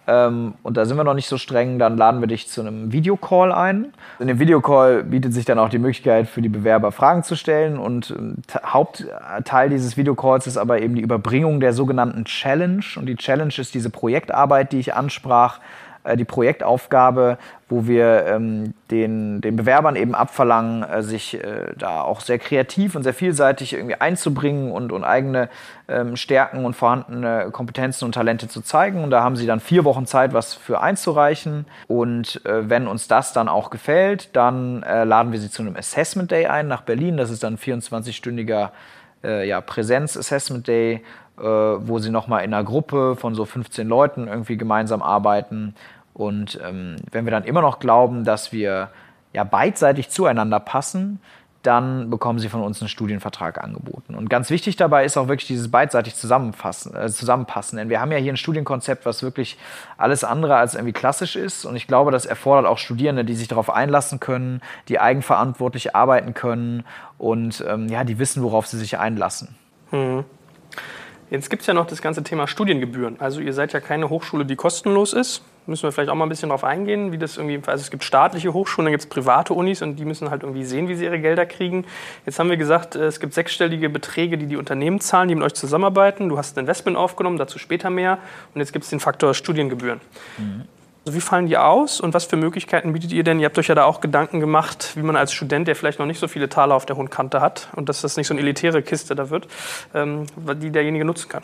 ähm, und da sind wir noch nicht so streng, dann laden wir dich zu einem Videocall ein. In dem Videocall bietet sich dann auch die Möglichkeit für die Bewerber Fragen zu stellen. Und ähm, Hauptteil dieses Videocalls ist aber eben die Überbringung der sogenannten Challenge. Und die Challenge ist diese Projektarbeit, die ich ansprach, die Projektaufgabe, wo wir ähm, den, den Bewerbern eben abverlangen, äh, sich äh, da auch sehr kreativ und sehr vielseitig irgendwie einzubringen und, und eigene ähm, Stärken und vorhandene Kompetenzen und Talente zu zeigen. Und da haben sie dann vier Wochen Zeit, was für einzureichen. Und äh, wenn uns das dann auch gefällt, dann äh, laden wir sie zu einem Assessment Day ein nach Berlin. Das ist dann ein 24-stündiger äh, ja, Präsenz-Assessment Day, äh, wo sie nochmal in einer Gruppe von so 15 Leuten irgendwie gemeinsam arbeiten und ähm, wenn wir dann immer noch glauben, dass wir ja beidseitig zueinander passen, dann bekommen sie von uns einen Studienvertrag angeboten. Und ganz wichtig dabei ist auch wirklich dieses beidseitig zusammenfassen, äh, zusammenpassen. Denn wir haben ja hier ein Studienkonzept, was wirklich alles andere als irgendwie klassisch ist. Und ich glaube, das erfordert auch Studierende, die sich darauf einlassen können, die eigenverantwortlich arbeiten können und ähm, ja, die wissen, worauf sie sich einlassen. Mhm. Jetzt gibt es ja noch das ganze Thema Studiengebühren. Also ihr seid ja keine Hochschule, die kostenlos ist. Müssen wir vielleicht auch mal ein bisschen darauf eingehen, wie das irgendwie, also es gibt staatliche Hochschulen, dann gibt es private Unis und die müssen halt irgendwie sehen, wie sie ihre Gelder kriegen. Jetzt haben wir gesagt, äh, es gibt sechsstellige Beträge, die die Unternehmen zahlen, die mit euch zusammenarbeiten. Du hast ein Investment aufgenommen, dazu später mehr. Und jetzt gibt es den Faktor Studiengebühren. Mhm. Also wie fallen die aus und was für Möglichkeiten bietet ihr denn? Ihr habt euch ja da auch Gedanken gemacht, wie man als Student, der vielleicht noch nicht so viele Taler auf der hohen Kante hat und dass das nicht so eine elitäre Kiste da wird, ähm, die derjenige nutzen kann.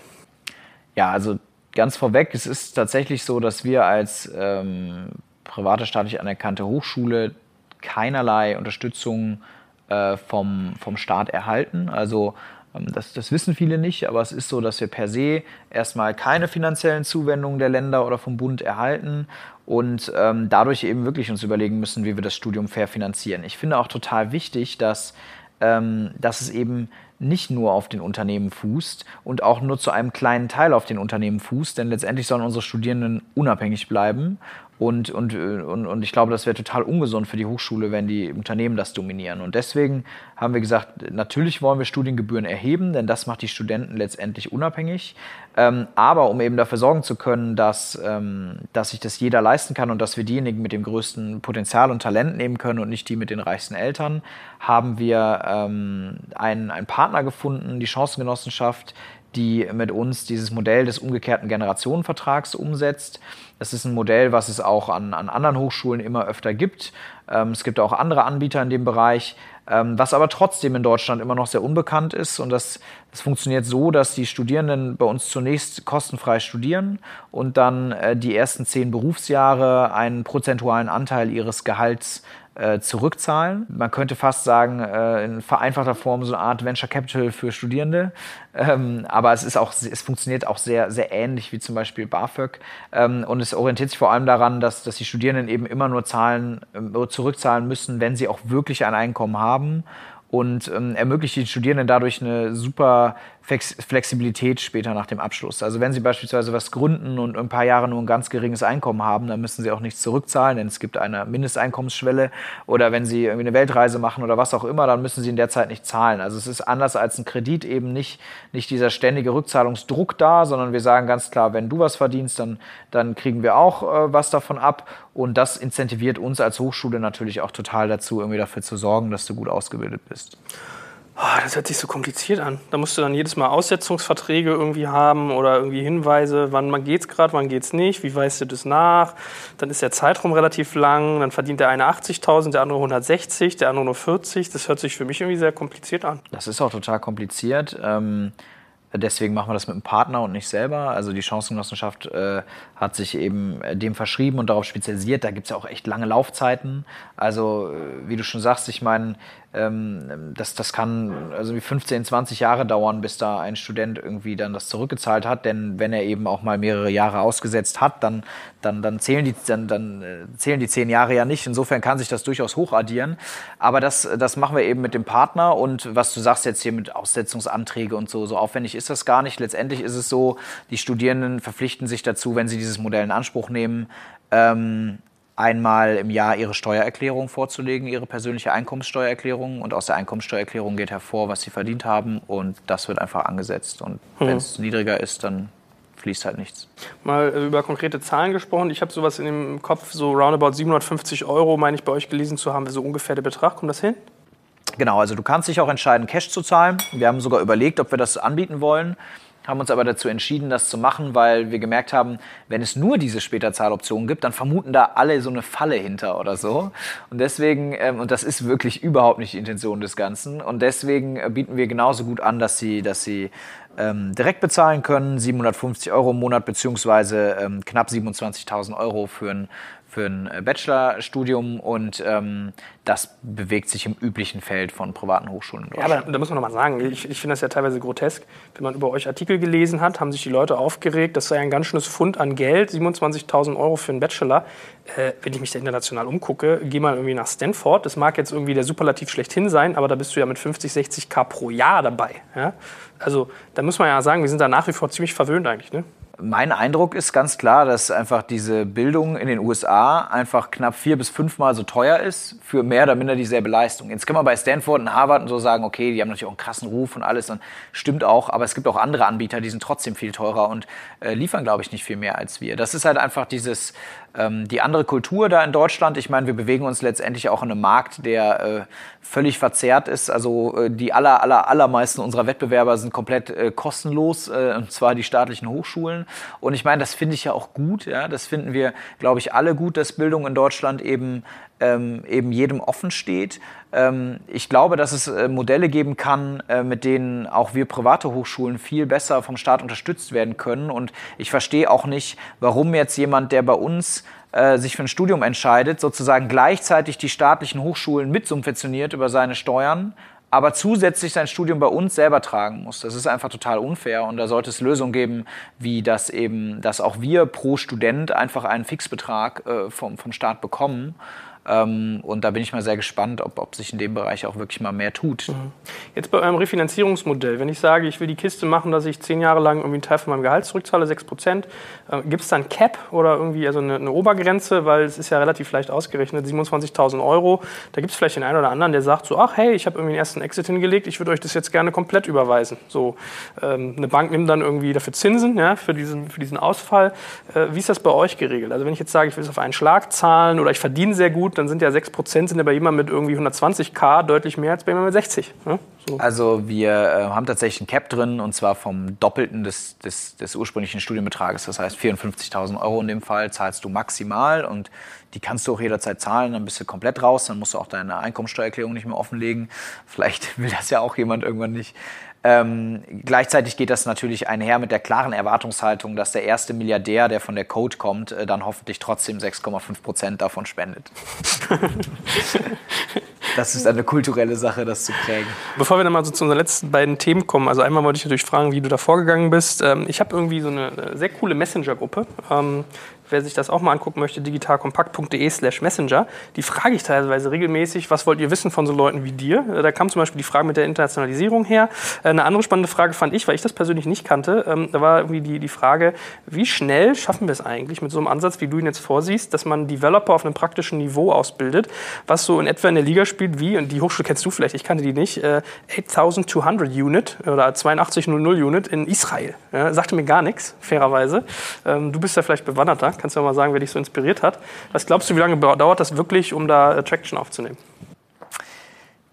Ja, also ganz vorweg, es ist tatsächlich so, dass wir als ähm, private staatlich anerkannte Hochschule keinerlei Unterstützung äh, vom, vom Staat erhalten. Also ähm, das, das, wissen viele nicht, aber es ist so, dass wir per se erstmal keine finanziellen Zuwendungen der Länder oder vom Bund erhalten und ähm, dadurch eben wirklich uns überlegen müssen, wie wir das Studium fair finanzieren. Ich finde auch total wichtig, dass, ähm, dass es eben nicht nur auf den Unternehmen fußt und auch nur zu einem kleinen Teil auf den Unternehmen fußt, denn letztendlich sollen unsere Studierenden unabhängig bleiben und, und, und, und ich glaube, das wäre total ungesund für die Hochschule, wenn die Unternehmen das dominieren. Und deswegen haben wir gesagt, natürlich wollen wir Studiengebühren erheben, denn das macht die Studenten letztendlich unabhängig. Ähm, aber um eben dafür sorgen zu können, dass, ähm, dass sich das jeder leisten kann und dass wir diejenigen mit dem größten Potenzial und Talent nehmen können und nicht die mit den reichsten Eltern, haben wir ähm, einen, einen Partner gefunden, die Chancengenossenschaft, die mit uns dieses Modell des umgekehrten Generationenvertrags umsetzt. Das ist ein Modell, was es auch an, an anderen Hochschulen immer öfter gibt. Ähm, es gibt auch andere Anbieter in dem Bereich, ähm, was aber trotzdem in Deutschland immer noch sehr unbekannt ist. Und das, das funktioniert so, dass die Studierenden bei uns zunächst kostenfrei studieren und dann äh, die ersten zehn Berufsjahre einen prozentualen Anteil ihres Gehalts äh, zurückzahlen. Man könnte fast sagen, äh, in vereinfachter Form so eine Art Venture Capital für Studierende. Ähm, aber es ist auch, es funktioniert auch sehr, sehr ähnlich wie zum Beispiel BAföG. Ähm, und es orientiert sich vor allem daran, dass, dass die Studierenden eben immer nur zahlen, äh, zurückzahlen müssen, wenn sie auch wirklich ein Einkommen haben und ähm, ermöglicht den Studierenden dadurch eine super Flexibilität später nach dem Abschluss. Also wenn Sie beispielsweise was gründen und ein paar Jahre nur ein ganz geringes Einkommen haben, dann müssen Sie auch nichts zurückzahlen, denn es gibt eine Mindesteinkommensschwelle. Oder wenn Sie irgendwie eine Weltreise machen oder was auch immer, dann müssen Sie in der Zeit nicht zahlen. Also es ist anders als ein Kredit eben nicht, nicht dieser ständige Rückzahlungsdruck da, sondern wir sagen ganz klar, wenn du was verdienst, dann, dann kriegen wir auch äh, was davon ab. Und das incentiviert uns als Hochschule natürlich auch total dazu, irgendwie dafür zu sorgen, dass du gut ausgebildet bist. Oh, das hört sich so kompliziert an. Da musst du dann jedes Mal Aussetzungsverträge irgendwie haben oder irgendwie Hinweise, wann geht's gerade, wann geht's nicht, wie weißt du das nach. Dann ist der Zeitraum relativ lang, dann verdient der eine 80.000, der andere 160, der andere nur 40. Das hört sich für mich irgendwie sehr kompliziert an. Das ist auch total kompliziert. Ähm Deswegen machen wir das mit einem Partner und nicht selber. Also die Chancengenossenschaft äh, hat sich eben dem verschrieben und darauf spezialisiert. Da gibt es ja auch echt lange Laufzeiten. Also äh, wie du schon sagst, ich meine, ähm, das, das kann also wie 15, 20 Jahre dauern, bis da ein Student irgendwie dann das zurückgezahlt hat. Denn wenn er eben auch mal mehrere Jahre ausgesetzt hat, dann, dann, dann, zählen, die, dann, dann äh, zählen die zehn Jahre ja nicht. Insofern kann sich das durchaus hochaddieren. Aber das, das machen wir eben mit dem Partner. Und was du sagst jetzt hier mit Aussetzungsanträge und so, so aufwendig ist das gar nicht. Letztendlich ist es so, die Studierenden verpflichten sich dazu, wenn sie dieses Modell in Anspruch nehmen, ähm, einmal im Jahr ihre Steuererklärung vorzulegen, ihre persönliche Einkommenssteuererklärung. Und aus der Einkommenssteuererklärung geht hervor, was sie verdient haben. Und das wird einfach angesetzt. Und mhm. wenn es niedriger ist, dann fließt halt nichts. Mal über konkrete Zahlen gesprochen. Ich habe sowas in dem Kopf, so roundabout 750 Euro, meine ich, bei euch gelesen zu haben, so ungefähr der Betrag. Kommt das hin? Genau, also du kannst dich auch entscheiden, Cash zu zahlen. Wir haben sogar überlegt, ob wir das anbieten wollen haben uns aber dazu entschieden, das zu machen, weil wir gemerkt haben, wenn es nur diese Späterzahloption gibt, dann vermuten da alle so eine Falle hinter oder so. Und deswegen, ähm, und das ist wirklich überhaupt nicht die Intention des Ganzen, und deswegen äh, bieten wir genauso gut an, dass sie, dass sie ähm, direkt bezahlen können, 750 Euro im Monat beziehungsweise ähm, knapp 27.000 Euro für ein, für ein Bachelorstudium und ähm, das bewegt sich im üblichen Feld von privaten Hochschulen. Ja, aber da muss man nochmal sagen, ich, ich finde das ja teilweise grotesk. Wenn man über euch Artikel gelesen hat, haben sich die Leute aufgeregt, das sei ein ganz schönes Fund an Geld, 27.000 Euro für einen Bachelor. Äh, wenn ich mich da international umgucke, geh mal irgendwie nach Stanford. Das mag jetzt irgendwie der Superlativ schlechthin sein, aber da bist du ja mit 50, 60 K pro Jahr dabei. Ja? Also da muss man ja sagen, wir sind da nach wie vor ziemlich verwöhnt eigentlich. Ne? Mein Eindruck ist ganz klar, dass einfach diese Bildung in den USA einfach knapp vier bis fünfmal so teuer ist für mehr oder minder dieselbe Leistung. Jetzt kann man bei Stanford und Harvard und so sagen, okay, die haben natürlich auch einen krassen Ruf und alles und stimmt auch, aber es gibt auch andere Anbieter, die sind trotzdem viel teurer und äh, liefern, glaube ich, nicht viel mehr als wir. Das ist halt einfach dieses die andere Kultur da in Deutschland, ich meine, wir bewegen uns letztendlich auch in einem Markt, der äh, völlig verzerrt ist. Also äh, die aller, aller, allermeisten unserer Wettbewerber sind komplett äh, kostenlos, äh, und zwar die staatlichen Hochschulen. Und ich meine, das finde ich ja auch gut. Ja? Das finden wir, glaube ich, alle gut, dass Bildung in Deutschland eben, ähm, eben jedem offen steht. Ähm, ich glaube, dass es äh, Modelle geben kann, äh, mit denen auch wir private Hochschulen viel besser vom Staat unterstützt werden können. Und ich verstehe auch nicht, warum jetzt jemand, der bei uns äh, sich für ein Studium entscheidet, sozusagen gleichzeitig die staatlichen Hochschulen mitsubventioniert über seine Steuern aber zusätzlich sein Studium bei uns selber tragen muss. Das ist einfach total unfair und da sollte es Lösungen geben, wie das eben, dass auch wir pro Student einfach einen Fixbetrag äh, vom, vom Staat bekommen. Ähm, und da bin ich mal sehr gespannt, ob, ob sich in dem Bereich auch wirklich mal mehr tut. Mhm. Jetzt bei eurem Refinanzierungsmodell, wenn ich sage, ich will die Kiste machen, dass ich zehn Jahre lang irgendwie einen Teil von meinem Gehalt zurückzahle, 6 Prozent, äh, gibt es dann Cap oder irgendwie also eine, eine, Obergrenze, weil es ist ja relativ leicht ausgerechnet, 27.000 Euro. Da gibt es vielleicht den einen oder anderen, der sagt so, ach hey, ich habe irgendwie einen ersten Exit hingelegt, ich würde euch das jetzt gerne komplett überweisen. So, ähm, eine Bank nimmt dann irgendwie dafür Zinsen ja, für, diesen, für diesen Ausfall. Äh, wie ist das bei euch geregelt? Also wenn ich jetzt sage, ich will es auf einen Schlag zahlen oder ich verdiene sehr gut, dann sind ja 6% sind ja bei jemandem mit irgendwie 120k deutlich mehr als bei jemandem mit 60. Ne? So. Also wir äh, haben tatsächlich ein Cap drin und zwar vom Doppelten des, des, des ursprünglichen Studienbetrages. Das heißt 54.000 Euro in dem Fall zahlst du maximal und die kannst du auch jederzeit zahlen, dann bist du komplett raus, dann musst du auch deine Einkommensteuererklärung nicht mehr offenlegen. Vielleicht will das ja auch jemand irgendwann nicht. Ähm, gleichzeitig geht das natürlich einher mit der klaren Erwartungshaltung, dass der erste Milliardär, der von der Code kommt, äh, dann hoffentlich trotzdem 6,5 Prozent davon spendet. das ist eine kulturelle Sache, das zu prägen. Bevor wir dann mal so zu unseren letzten beiden Themen kommen, also einmal wollte ich natürlich fragen, wie du da vorgegangen bist. Ähm, ich habe irgendwie so eine sehr coole Messenger-Gruppe. Ähm, wer sich das auch mal angucken möchte, digitalkompakt.de slash messenger, die frage ich teilweise regelmäßig, was wollt ihr wissen von so Leuten wie dir? Da kam zum Beispiel die Frage mit der Internationalisierung her. Äh, eine andere spannende Frage fand ich, weil ich das persönlich nicht kannte, ähm, da war irgendwie die, die Frage, wie schnell schaffen wir es eigentlich mit so einem Ansatz, wie du ihn jetzt vorsiehst, dass man Developer auf einem praktischen Niveau ausbildet, was so in etwa in der Liga spielt wie, und die Hochschule kennst du vielleicht, ich kannte die nicht, 8200 äh, Unit oder 8200 Unit in Israel. Ja, sagte mir gar nichts, fairerweise. Ähm, du bist ja vielleicht bewanderter, Kannst du mal sagen, wer dich so inspiriert hat? Was glaubst du, wie lange dauert das wirklich, um da Traction aufzunehmen?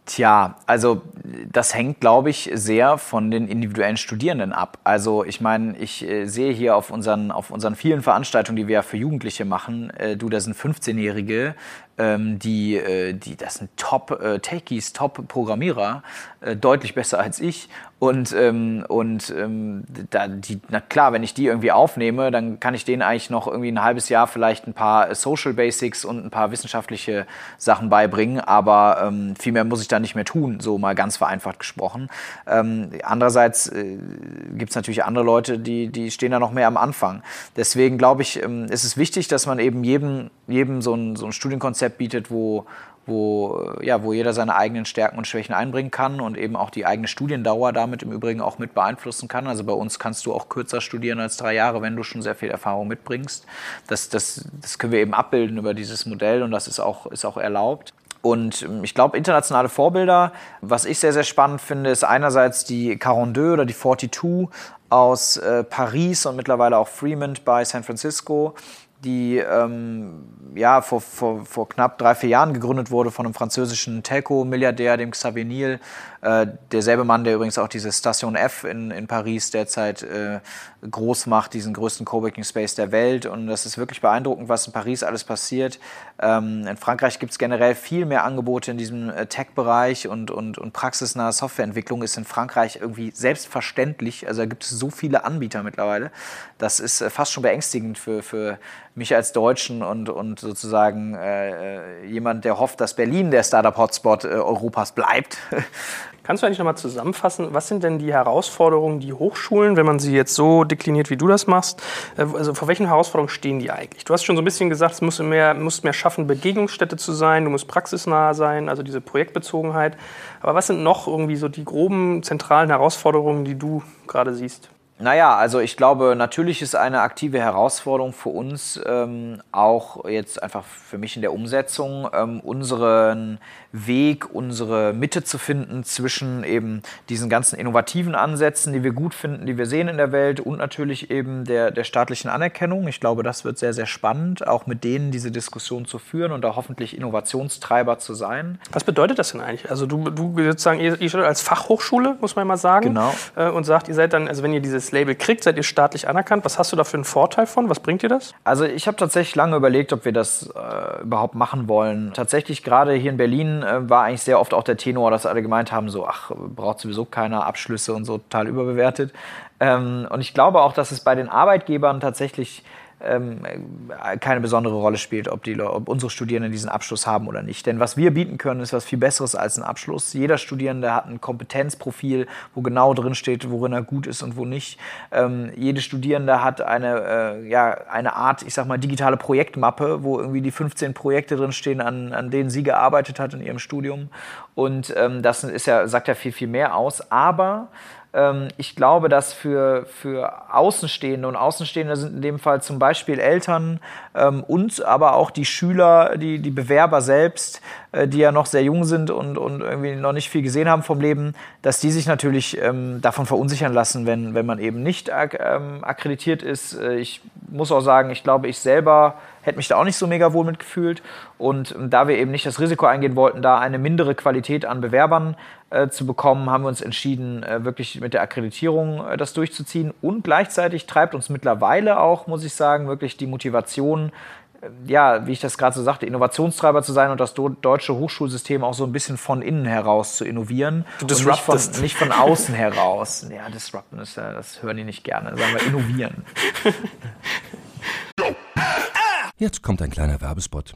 Tja, also das hängt, glaube ich, sehr von den individuellen Studierenden ab. Also ich meine, ich äh, sehe hier auf unseren, auf unseren vielen Veranstaltungen, die wir ja für Jugendliche machen, äh, du, da sind 15-Jährige, ähm, die, äh, die, das sind Top-Techies, äh, Top-Programmierer, äh, deutlich besser als ich. Und, ähm, und ähm, da, die, na klar, wenn ich die irgendwie aufnehme, dann kann ich denen eigentlich noch irgendwie ein halbes Jahr vielleicht ein paar Social Basics und ein paar wissenschaftliche Sachen beibringen, aber ähm, viel mehr muss ich da nicht mehr tun, so mal ganz vereinfacht gesprochen. Ähm, andererseits äh, gibt es natürlich andere Leute, die, die stehen da noch mehr am Anfang. Deswegen glaube ich, ähm, ist es wichtig, dass man eben jedem, jedem so ein, so ein Studienkonzept bietet, wo wo, ja, wo jeder seine eigenen Stärken und Schwächen einbringen kann und eben auch die eigene Studiendauer damit im Übrigen auch mit beeinflussen kann. Also bei uns kannst du auch kürzer studieren als drei Jahre, wenn du schon sehr viel Erfahrung mitbringst. Das, das, das können wir eben abbilden über dieses Modell und das ist auch, ist auch erlaubt. Und ähm, ich glaube, internationale Vorbilder, was ich sehr, sehr spannend finde, ist einerseits die 42 oder die 42 aus äh, Paris und mittlerweile auch Fremont bei San Francisco die ähm, ja, vor, vor, vor knapp drei, vier Jahren gegründet wurde von einem französischen Telco-Milliardär, dem Xavier Niel. Äh, derselbe Mann, der übrigens auch diese Station F in, in Paris derzeit äh, groß macht, diesen größten Coworking Space der Welt. Und das ist wirklich beeindruckend, was in Paris alles passiert. Ähm, in Frankreich gibt es generell viel mehr Angebote in diesem äh, Tech-Bereich und, und, und praxisnahe Softwareentwicklung ist in Frankreich irgendwie selbstverständlich. Also da gibt es so viele Anbieter mittlerweile. Das ist äh, fast schon beängstigend für, für mich als Deutschen und, und sozusagen äh, jemand, der hofft, dass Berlin der Startup-Hotspot äh, Europas bleibt. Kannst du eigentlich nochmal zusammenfassen, was sind denn die Herausforderungen, die Hochschulen, wenn man sie jetzt so dekliniert, wie du das machst, äh, also vor welchen Herausforderungen stehen die eigentlich? Du hast schon so ein bisschen gesagt, es muss mehr, musst mehr schaffen, Begegnungsstätte zu sein, du musst praxisnah sein, also diese Projektbezogenheit. Aber was sind noch irgendwie so die groben zentralen Herausforderungen, die du gerade siehst? Naja, also ich glaube, natürlich ist eine aktive Herausforderung für uns ähm, auch jetzt einfach für mich in der Umsetzung, ähm, unseren Weg, unsere Mitte zu finden zwischen eben diesen ganzen innovativen Ansätzen, die wir gut finden, die wir sehen in der Welt und natürlich eben der, der staatlichen Anerkennung. Ich glaube, das wird sehr, sehr spannend, auch mit denen diese Diskussion zu führen und da hoffentlich Innovationstreiber zu sein. Was bedeutet das denn eigentlich? Also du, du sozusagen, ihr, ihr als Fachhochschule, muss man mal sagen, genau. Äh, und sagt, ihr seid dann, also wenn ihr dieses Label kriegt, seid ihr staatlich anerkannt. Was hast du da für einen Vorteil von? Was bringt dir das? Also ich habe tatsächlich lange überlegt, ob wir das äh, überhaupt machen wollen. Tatsächlich gerade hier in Berlin äh, war eigentlich sehr oft auch der Tenor, dass alle gemeint haben, so ach, braucht sowieso keiner Abschlüsse und so total überbewertet. Ähm, und ich glaube auch, dass es bei den Arbeitgebern tatsächlich keine besondere Rolle spielt, ob, die, ob unsere Studierenden diesen Abschluss haben oder nicht. Denn was wir bieten können, ist was viel Besseres als ein Abschluss. Jeder Studierende hat ein Kompetenzprofil, wo genau drin steht, worin er gut ist und wo nicht. Ähm, jede Studierende hat eine, äh, ja, eine Art, ich sag mal, digitale Projektmappe, wo irgendwie die 15 Projekte drin stehen, an, an denen sie gearbeitet hat in ihrem Studium. Und ähm, das ist ja, sagt ja viel, viel mehr aus. Aber ähm, ich glaube, dass für, für Außenstehende und Außenstehende sind in dem Fall zum Beispiel Eltern ähm, und aber auch die Schüler, die, die Bewerber selbst, die ja noch sehr jung sind und, und irgendwie noch nicht viel gesehen haben vom Leben, dass die sich natürlich ähm, davon verunsichern lassen, wenn, wenn man eben nicht ak ähm, akkreditiert ist. Äh, ich muss auch sagen, ich glaube, ich selber hätte mich da auch nicht so mega wohl mitgefühlt. Und ähm, da wir eben nicht das Risiko eingehen wollten, da eine mindere Qualität an Bewerbern äh, zu bekommen, haben wir uns entschieden, äh, wirklich mit der Akkreditierung äh, das durchzuziehen. Und gleichzeitig treibt uns mittlerweile auch, muss ich sagen, wirklich die Motivation, äh, ja, wie ich das gerade so sagte, Innovationstreiber zu sein und das deutsche Hochschulsystem auch so ein bisschen von innen heraus zu innovieren. Du und nicht von, nicht von außen heraus. Ja, disrupten ist ja, das hören die nicht gerne. Sagen wir innovieren. Jetzt kommt ein kleiner Werbespot.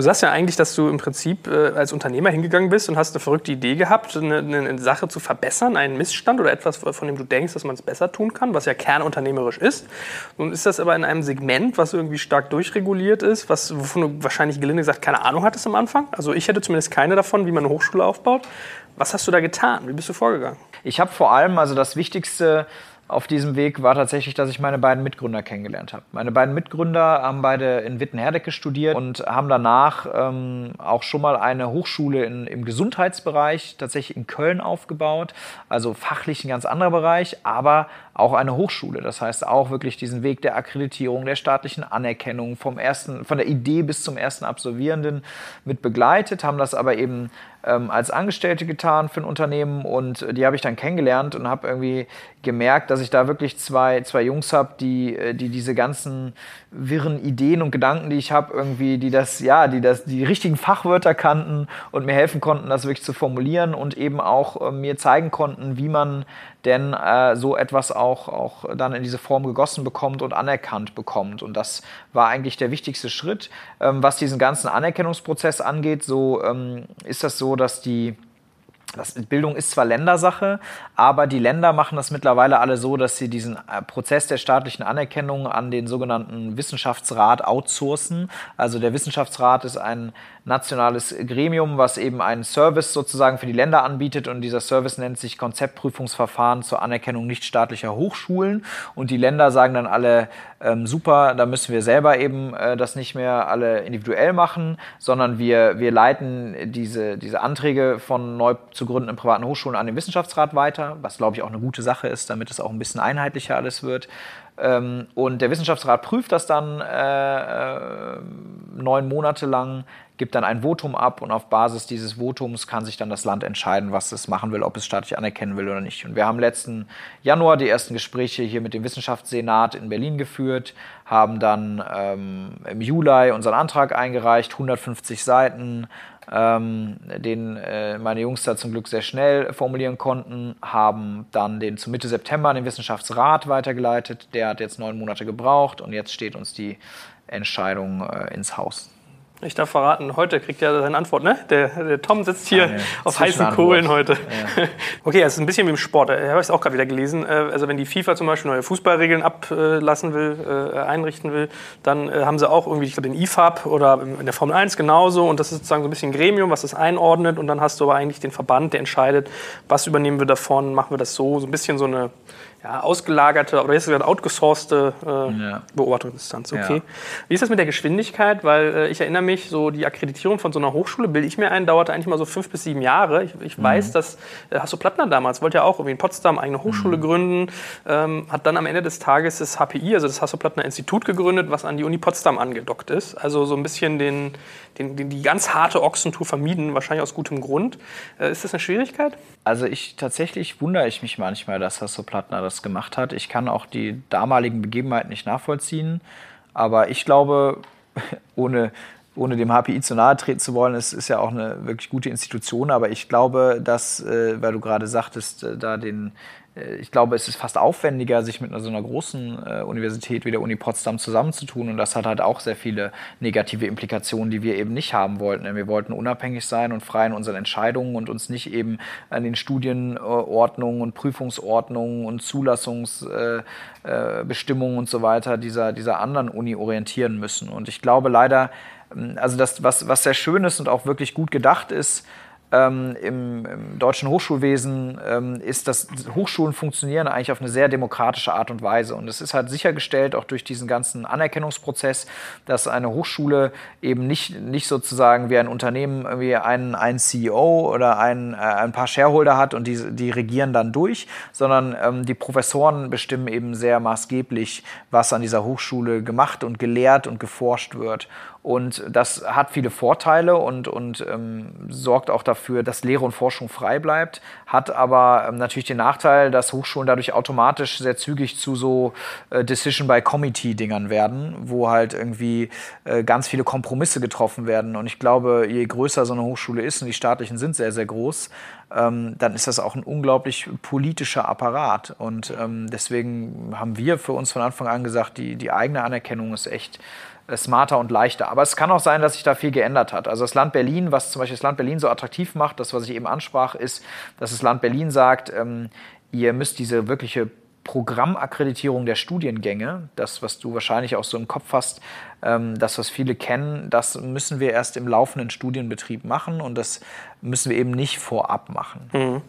Du sagst ja eigentlich, dass du im Prinzip äh, als Unternehmer hingegangen bist und hast eine verrückte Idee gehabt, eine, eine, Sache zu verbessern, einen Missstand oder etwas, von dem du denkst, dass man es besser tun kann, was ja kernunternehmerisch ist. Nun ist das aber in einem Segment, was irgendwie stark durchreguliert ist, was, wovon du wahrscheinlich gelinde gesagt keine Ahnung hattest am Anfang. Also ich hätte zumindest keine davon, wie man eine Hochschule aufbaut. Was hast du da getan? Wie bist du vorgegangen? Ich habe vor allem, also das Wichtigste, auf diesem Weg war tatsächlich, dass ich meine beiden Mitgründer kennengelernt habe. Meine beiden Mitgründer haben beide in Wittenherdecke studiert und haben danach ähm, auch schon mal eine Hochschule in, im Gesundheitsbereich tatsächlich in Köln aufgebaut. Also fachlich ein ganz anderer Bereich, aber auch eine Hochschule. Das heißt auch wirklich diesen Weg der Akkreditierung, der staatlichen Anerkennung vom ersten, von der Idee bis zum ersten Absolvierenden mit begleitet, haben das aber eben ähm, als Angestellte getan für ein Unternehmen und die habe ich dann kennengelernt und habe irgendwie gemerkt, dass ich da wirklich zwei, zwei Jungs habe, die, äh, die diese ganzen wirren Ideen und Gedanken, die ich habe, irgendwie, die das, ja, die das, die richtigen Fachwörter kannten und mir helfen konnten, das wirklich zu formulieren und eben auch äh, mir zeigen konnten, wie man denn äh, so etwas auch, auch dann in diese Form gegossen bekommt und anerkannt bekommt. Und das war eigentlich der wichtigste Schritt. Ähm, was diesen ganzen Anerkennungsprozess angeht, so ähm, ist das so, dass die das, Bildung ist zwar Ländersache, aber die Länder machen das mittlerweile alle so, dass sie diesen äh, Prozess der staatlichen Anerkennung an den sogenannten Wissenschaftsrat outsourcen. Also der Wissenschaftsrat ist ein nationales Gremium, was eben einen Service sozusagen für die Länder anbietet und dieser Service nennt sich Konzeptprüfungsverfahren zur Anerkennung nichtstaatlicher Hochschulen und die Länder sagen dann alle, ähm, super, da müssen wir selber eben äh, das nicht mehr alle individuell machen, sondern wir, wir leiten diese, diese Anträge von neu zu gründenden privaten Hochschulen an den Wissenschaftsrat weiter, was glaube ich auch eine gute Sache ist, damit es auch ein bisschen einheitlicher alles wird. Ähm, und der Wissenschaftsrat prüft das dann äh, äh, neun Monate lang, gibt dann ein Votum ab und auf Basis dieses Votums kann sich dann das Land entscheiden, was es machen will, ob es staatlich anerkennen will oder nicht. Und wir haben letzten Januar die ersten Gespräche hier mit dem Wissenschaftssenat in Berlin geführt, haben dann ähm, im Juli unseren Antrag eingereicht, 150 Seiten, ähm, den äh, meine Jungs da zum Glück sehr schnell formulieren konnten, haben dann den zu Mitte September an den Wissenschaftsrat weitergeleitet. Der hat jetzt neun Monate gebraucht und jetzt steht uns die Entscheidung äh, ins Haus. Ich darf verraten, heute kriegt er seine Antwort, ne? Der, der Tom sitzt hier Eine auf heißen Kohlen heute. Ja. Okay, es ist ein bisschen wie im Sport. Ich habe es auch gerade wieder gelesen. Äh, also wenn die FIFA zum Beispiel neue Fußballregeln ablassen will, äh, einrichten will, dann äh, haben sie auch irgendwie, ich glaube, den IFAB oder in der Formel 1 genauso. Und das ist sozusagen so ein bisschen ein Gremium, was das einordnet. Und dann hast du aber eigentlich den Verband, der entscheidet, was übernehmen wir davon, machen wir das so. So ein bisschen so eine ja, ausgelagerte oder jetzt gesagt outgesourcete äh, ja. Beobachtungsinstanz. Okay. Ja. Wie ist das mit der Geschwindigkeit? Weil äh, ich erinnere mich, so die Akkreditierung von so einer Hochschule, bilde ich mir ein, dauerte eigentlich mal so fünf bis sieben Jahre. Ich, ich mhm. weiß, dass äh, Hasso Plattner damals wollte ja auch irgendwie in Potsdam eine eigene Hochschule mhm. gründen, ähm, hat dann am Ende des Tages das HPI, also das Hasso Plattner Institut gegründet, was an die Uni Potsdam angedockt ist. Also so ein bisschen den, den, den die ganz harte Ochsentour vermieden, wahrscheinlich aus gutem Grund. Äh, ist das eine Schwierigkeit? Also ich tatsächlich wundere ich mich manchmal, dass Hasso Plattner das gemacht hat. Ich kann auch die damaligen Begebenheiten nicht nachvollziehen, aber ich glaube, ohne ohne dem HPI zu nahe treten zu wollen, es ist ja auch eine wirklich gute Institution, aber ich glaube, dass, äh, weil du gerade sagtest, äh, da den ich glaube, es ist fast aufwendiger, sich mit so einer großen äh, Universität wie der Uni Potsdam zusammenzutun. Und das hat halt auch sehr viele negative Implikationen, die wir eben nicht haben wollten. Wir wollten unabhängig sein und frei in unseren Entscheidungen und uns nicht eben an den Studienordnungen und Prüfungsordnungen und Zulassungsbestimmungen äh, und so weiter dieser, dieser anderen Uni orientieren müssen. Und ich glaube leider, ähm, also das, was, was sehr schön ist und auch wirklich gut gedacht ist, ähm, im, im, deutschen Hochschulwesen ähm, ist, dass Hochschulen funktionieren eigentlich auf eine sehr demokratische Art und Weise. Und es ist halt sichergestellt, auch durch diesen ganzen Anerkennungsprozess, dass eine Hochschule eben nicht, nicht sozusagen wie ein Unternehmen irgendwie einen, einen CEO oder ein, äh, ein paar Shareholder hat und die, die regieren dann durch, sondern ähm, die Professoren bestimmen eben sehr maßgeblich, was an dieser Hochschule gemacht und gelehrt und geforscht wird. Und das hat viele Vorteile und, und ähm, sorgt auch dafür, dass Lehre und Forschung frei bleibt, hat aber ähm, natürlich den Nachteil, dass Hochschulen dadurch automatisch sehr zügig zu so äh, Decision-by-Committee-Dingern werden, wo halt irgendwie äh, ganz viele Kompromisse getroffen werden. Und ich glaube, je größer so eine Hochschule ist, und die staatlichen sind sehr, sehr groß, ähm, dann ist das auch ein unglaublich politischer Apparat. Und ähm, deswegen haben wir für uns von Anfang an gesagt, die, die eigene Anerkennung ist echt smarter und leichter. Aber es kann auch sein, dass sich da viel geändert hat. Also das Land Berlin, was zum Beispiel das Land Berlin so attraktiv macht, das, was ich eben ansprach, ist, dass das Land Berlin sagt, ähm, ihr müsst diese wirkliche Programmakkreditierung der Studiengänge, das, was du wahrscheinlich auch so im Kopf hast, das, was viele kennen, das müssen wir erst im laufenden Studienbetrieb machen und das müssen wir eben nicht vorab machen. Mhm.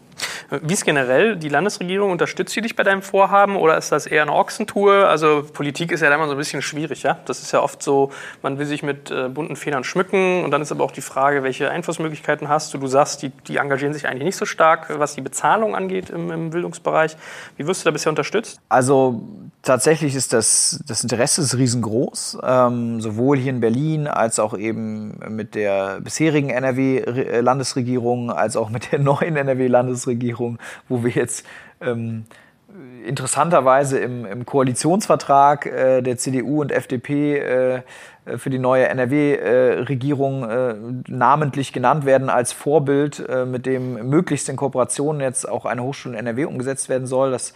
Wie ist generell die Landesregierung? Unterstützt sie dich bei deinem Vorhaben oder ist das eher eine Ochsentour? Also Politik ist ja immer so ein bisschen schwierig, ja? Das ist ja oft so, man will sich mit äh, bunten Federn schmücken und dann ist aber auch die Frage, welche Einflussmöglichkeiten hast du? Du sagst, die, die engagieren sich eigentlich nicht so stark, was die Bezahlung angeht im, im Bildungsbereich. Wie wirst du da bisher unterstützt? Also tatsächlich ist das, das Interesse ist riesengroß. Ähm, sowohl hier in Berlin als auch eben mit der bisherigen NRW-Landesregierung als auch mit der neuen NRW-Landesregierung, wo wir jetzt ähm, interessanterweise im, im Koalitionsvertrag äh, der CDU und FDP äh, für die neue NRW-Regierung äh, namentlich genannt werden als Vorbild, äh, mit dem möglichst in Kooperation jetzt auch eine Hochschule in NRW umgesetzt werden soll. Das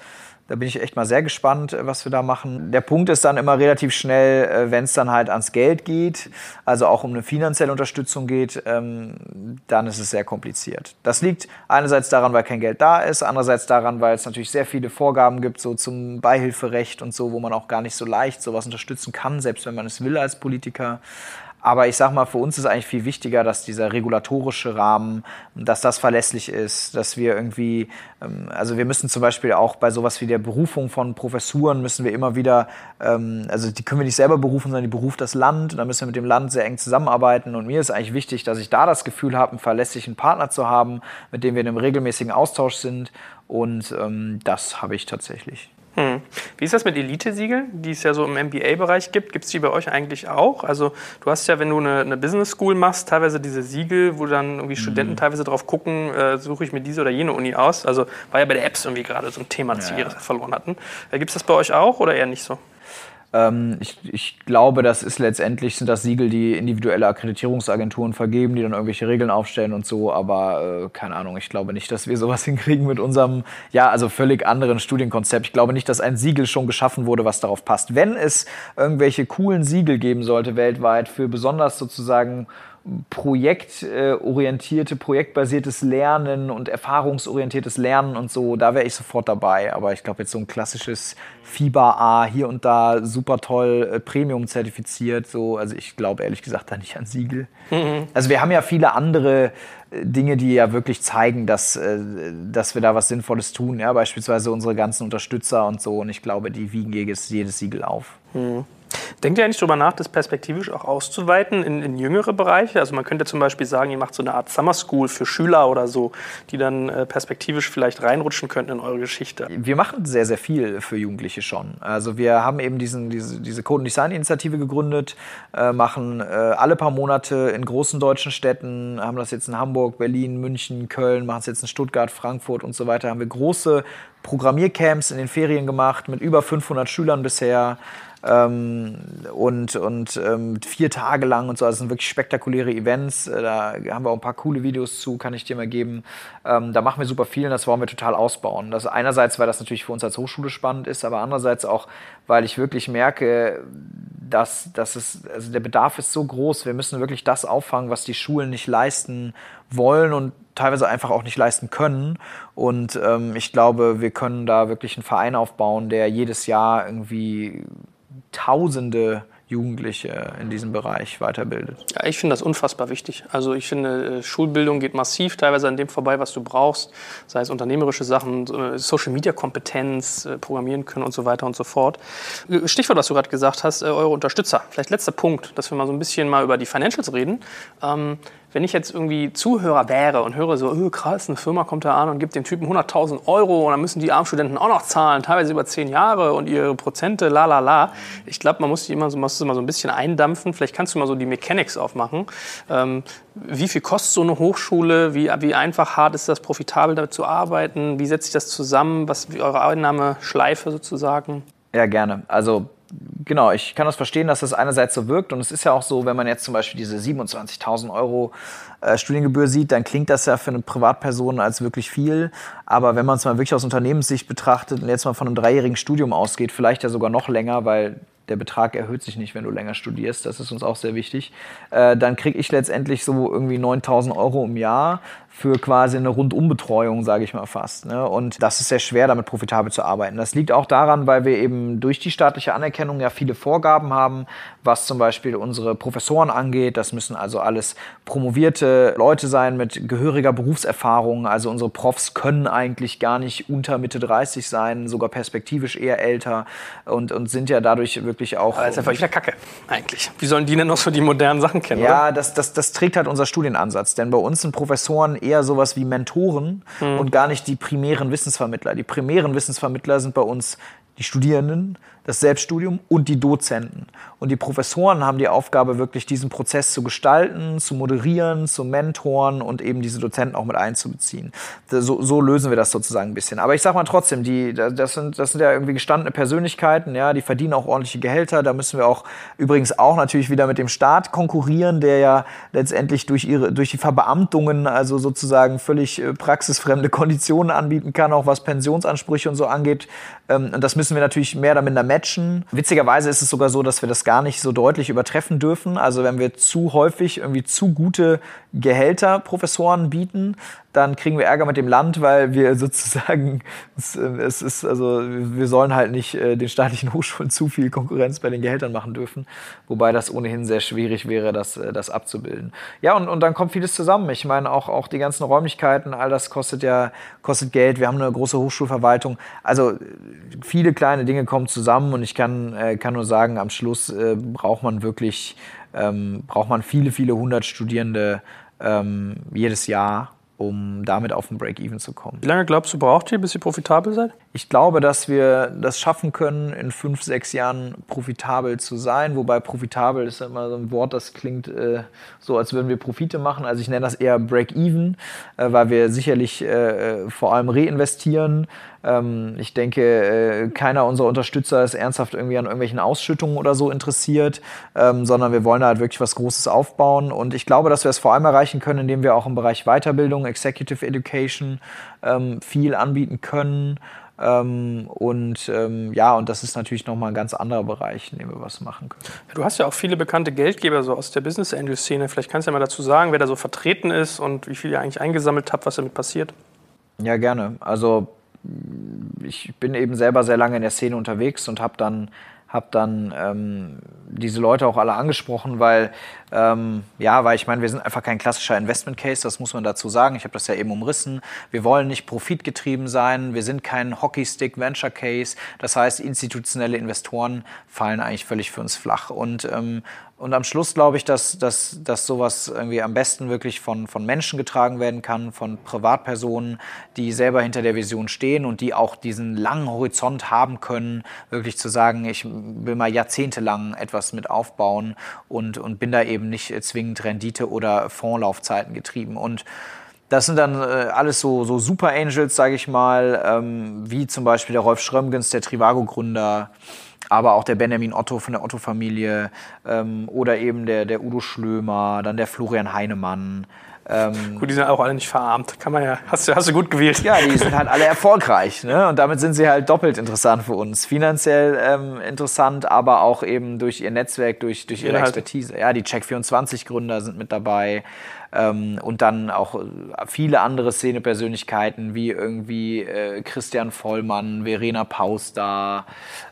da bin ich echt mal sehr gespannt, äh, was wir da machen. Der Punkt ist dann immer relativ schnell, äh, wenn es dann halt ans Geld geht, also auch um eine finanzielle Unterstützung geht, ähm, dann ist es sehr kompliziert. Das liegt einerseits daran, weil kein Geld da ist, andererseits daran, weil es natürlich sehr viele Vorgaben gibt, so zum Beihilferecht und so, wo man auch gar nicht so leicht sowas unterstützen kann, selbst wenn man es will als Politiker. Aber ich sag mal, für uns ist eigentlich viel wichtiger, dass dieser regulatorische Rahmen, dass das verlässlich ist, dass wir irgendwie, ähm, also wir müssen zum Beispiel auch bei sowas wie der Berufung von Professuren müssen wir immer wieder, ähm, also die können wir nicht selber berufen, sondern die beruft das Land. Und da müssen wir mit dem Land sehr eng zusammenarbeiten. Und mir ist eigentlich wichtig, dass ich da das Gefühl habe, einen verlässlichen Partner zu haben, mit dem wir in einem regelmäßigen Austausch sind. Und ähm, das habe ich tatsächlich. Hm. Wie ist das mit Elite-Siegeln, die es ja so im MBA-Bereich gibt? Gibt es die bei euch eigentlich auch? Also du hast ja, wenn du eine, eine Business School machst, teilweise diese Siegel, wo dann irgendwie mhm. Studenten teilweise drauf gucken, äh, suche ich mir diese oder jene Uni aus. Also war ja bei der Apps irgendwie gerade so ein Thema, das ja. wir verloren hatten. Äh, gibt es das bei euch auch oder eher nicht so? Ähm, ich, ich, glaube, das ist letztendlich sind das Siegel, die individuelle Akkreditierungsagenturen vergeben, die dann irgendwelche Regeln aufstellen und so. Aber äh, keine Ahnung, ich glaube nicht, dass wir sowas hinkriegen mit unserem, ja, also völlig anderen Studienkonzept. Ich glaube nicht, dass ein Siegel schon geschaffen wurde, was darauf passt. Wenn es irgendwelche coolen Siegel geben sollte weltweit für besonders sozusagen projektorientierte, projektbasiertes Lernen und erfahrungsorientiertes Lernen und so, da wäre ich sofort dabei. Aber ich glaube, jetzt so ein klassisches Fieber A hier und da super toll äh, Premium zertifiziert, so, also ich glaube ehrlich gesagt da nicht an Siegel. Mhm. Also wir haben ja viele andere äh, Dinge, die ja wirklich zeigen, dass, äh, dass wir da was Sinnvolles tun, ja, beispielsweise unsere ganzen Unterstützer und so. Und ich glaube, die wiegen jedes, jedes Siegel auf. Mhm. Denkt ihr eigentlich darüber nach, das perspektivisch auch auszuweiten in, in, jüngere Bereiche? Also man könnte zum Beispiel sagen, ihr macht so eine Art Summer School für Schüler oder so, die dann äh, perspektivisch vielleicht reinrutschen könnten in eure Geschichte. Wir machen sehr, sehr viel für Jugendliche schon. Also wir haben eben diesen, diese, diese Code Design Initiative gegründet, äh, machen äh, alle paar Monate in großen deutschen Städten, haben das jetzt in Hamburg, Berlin, München, Köln, machen es jetzt in Stuttgart, Frankfurt und so weiter, haben wir große Programmiercamps in den Ferien gemacht mit über 500 Schülern bisher. Ähm, und und ähm, vier Tage lang und so. Also das sind wirklich spektakuläre Events. Äh, da haben wir auch ein paar coole Videos zu, kann ich dir mal geben. Ähm, da machen wir super viel und das wollen wir total ausbauen. Das einerseits, weil das natürlich für uns als Hochschule spannend ist, aber andererseits auch, weil ich wirklich merke, dass, dass es, also der Bedarf ist so groß. Wir müssen wirklich das auffangen, was die Schulen nicht leisten wollen und teilweise einfach auch nicht leisten können. Und ähm, ich glaube, wir können da wirklich einen Verein aufbauen, der jedes Jahr irgendwie Tausende Jugendliche in diesem Bereich weiterbildet. Ja, ich finde das unfassbar wichtig. Also ich finde, äh, Schulbildung geht massiv teilweise an dem vorbei, was du brauchst, sei es unternehmerische Sachen, Social-Media-Kompetenz, äh, programmieren können und so weiter und so fort. Äh, Stichwort, was du gerade gesagt hast, eure Unterstützer. Vielleicht letzter Punkt, dass wir mal so ein bisschen mal über die Financials reden. Ähm, wenn ich jetzt irgendwie Zuhörer wäre und höre so, oh, krass, eine Firma kommt da an und gibt dem Typen 100.000 Euro und dann müssen die Armstudenten auch noch zahlen, teilweise über zehn Jahre und ihre Prozente, la la la. Ich glaube, man muss die immer so, muss immer so ein bisschen eindampfen. Vielleicht kannst du mal so die Mechanics aufmachen. Ähm, wie viel kostet so eine Hochschule? Wie, wie einfach hart ist das, profitabel damit zu arbeiten? Wie setzt sich das zusammen? Was wie eure Einnahmeschleife sozusagen? Ja, gerne. Also genau, ich kann das verstehen, dass das einerseits so wirkt. Und es ist ja auch so, wenn man jetzt zum Beispiel diese 27.000 Euro äh, Studiengebühr sieht, dann klingt das ja für eine Privatperson als wirklich viel. Aber wenn man es mal wirklich aus Unternehmenssicht betrachtet und jetzt mal von einem dreijährigen Studium ausgeht, vielleicht ja sogar noch länger, weil der Betrag erhöht sich nicht, wenn du länger studierst. Das ist uns auch sehr wichtig. Äh, dann kriege ich letztendlich so irgendwie 9000 Euro im Jahr für quasi eine Rundumbetreuung, sage ich mal fast. Ne? Und das ist sehr schwer, damit profitabel zu arbeiten. Das liegt auch daran, weil wir eben durch die staatliche Anerkennung ja viele Vorgaben haben, was zum Beispiel unsere Professoren angeht. Das müssen also alles promovierte Leute sein mit gehöriger Berufserfahrung. Also unsere Profs können eigentlich gar nicht unter Mitte 30 sein, sogar perspektivisch eher älter und, und sind ja dadurch wirklich auch. Aber das ist ja völlig wieder Kacke, eigentlich. Wie sollen die denn noch so die modernen Sachen kennen? Ja, das, das, das trägt halt unser Studienansatz. Denn bei uns sind Professoren eher sowas wie Mentoren mhm. und gar nicht die primären Wissensvermittler. Die primären Wissensvermittler sind bei uns die Studierenden, das Selbststudium und die Dozenten. Und die Professoren haben die Aufgabe, wirklich diesen Prozess zu gestalten, zu moderieren, zu mentoren und eben diese Dozenten auch mit einzubeziehen. So, so lösen wir das sozusagen ein bisschen. Aber ich sage mal trotzdem, die, das, sind, das sind ja irgendwie gestandene Persönlichkeiten, ja, die verdienen auch ordentliche Gehälter. Da müssen wir auch übrigens auch natürlich wieder mit dem Staat konkurrieren, der ja letztendlich durch, ihre, durch die Verbeamtungen also sozusagen völlig äh, praxisfremde Konditionen anbieten kann, auch was Pensionsansprüche und so angeht. Ähm, und das müssen wir natürlich mehr oder minder matchen. Witzigerweise ist es sogar so, dass wir das gar nicht so deutlich übertreffen dürfen. Also wenn wir zu häufig irgendwie zu gute Gehälter Professoren bieten, dann kriegen wir Ärger mit dem Land, weil wir sozusagen, es, es ist, also wir sollen halt nicht äh, den staatlichen Hochschulen zu viel Konkurrenz bei den Gehältern machen dürfen, wobei das ohnehin sehr schwierig wäre, das, äh, das abzubilden. Ja, und, und dann kommt vieles zusammen. Ich meine, auch, auch die ganzen Räumlichkeiten, all das kostet ja, kostet Geld. Wir haben eine große Hochschulverwaltung. Also viele kleine Dinge kommen zusammen und ich kann, äh, kann nur sagen, am Schluss äh, braucht man wirklich, ähm, braucht man viele, viele hundert Studierende ähm, jedes Jahr um damit auf den Break-Even zu kommen. Wie lange glaubst du, braucht ihr, bis ihr profitabel seid? Ich glaube, dass wir das schaffen können, in fünf, sechs Jahren profitabel zu sein. Wobei profitabel ist immer so ein Wort, das klingt äh, so, als würden wir Profite machen. Also ich nenne das eher Break-Even, äh, weil wir sicherlich äh, äh vor allem reinvestieren. Ähm, ich denke, äh, keiner unserer Unterstützer ist ernsthaft irgendwie an irgendwelchen Ausschüttungen oder so interessiert, ähm, sondern wir wollen da halt wirklich was Großes aufbauen. Und ich glaube, dass wir es vor allem erreichen können, indem wir auch im Bereich Weiterbildung, Executive Education ähm, viel anbieten können. Ähm, und ähm, ja, und das ist natürlich nochmal ein ganz anderer Bereich, in dem wir was machen können. Du hast ja auch viele bekannte Geldgeber so aus der Business Angel Szene. Vielleicht kannst du ja mal dazu sagen, wer da so vertreten ist und wie viel ihr eigentlich eingesammelt habt, was damit passiert. Ja, gerne. Also ich bin eben selber sehr lange in der Szene unterwegs und habe dann habe dann ähm, diese Leute auch alle angesprochen, weil ähm, ja, weil ich meine, wir sind einfach kein klassischer Investment Case, das muss man dazu sagen. Ich habe das ja eben umrissen. Wir wollen nicht profitgetrieben sein, wir sind kein Hockeystick Venture Case. Das heißt, institutionelle Investoren fallen eigentlich völlig für uns flach und ähm, und am Schluss glaube ich, dass, dass, dass sowas irgendwie am besten wirklich von, von Menschen getragen werden kann, von Privatpersonen, die selber hinter der Vision stehen und die auch diesen langen Horizont haben können, wirklich zu sagen, ich will mal jahrzehntelang etwas mit aufbauen und, und bin da eben nicht zwingend Rendite- oder Fondslaufzeiten getrieben. Und das sind dann äh, alles so, so Super Angels, sage ich mal, ähm, wie zum Beispiel der Rolf Schrömgens, der Trivago-Gründer, aber auch der Benjamin Otto von der Otto-Familie ähm, oder eben der, der Udo Schlömer, dann der Florian Heinemann. Ähm, gut, die sind auch alle nicht verarmt. Kann man ja, hast du, hast du gut gewählt. Ja, die sind halt alle erfolgreich. Ne? Und damit sind sie halt doppelt interessant für uns. Finanziell ähm, interessant, aber auch eben durch ihr Netzwerk, durch, durch ihre Expertise. Ja, die Check24-Gründer sind mit dabei. Ähm, und dann auch äh, viele andere Szenepersönlichkeiten wie irgendwie äh, Christian Vollmann, Verena Pauster,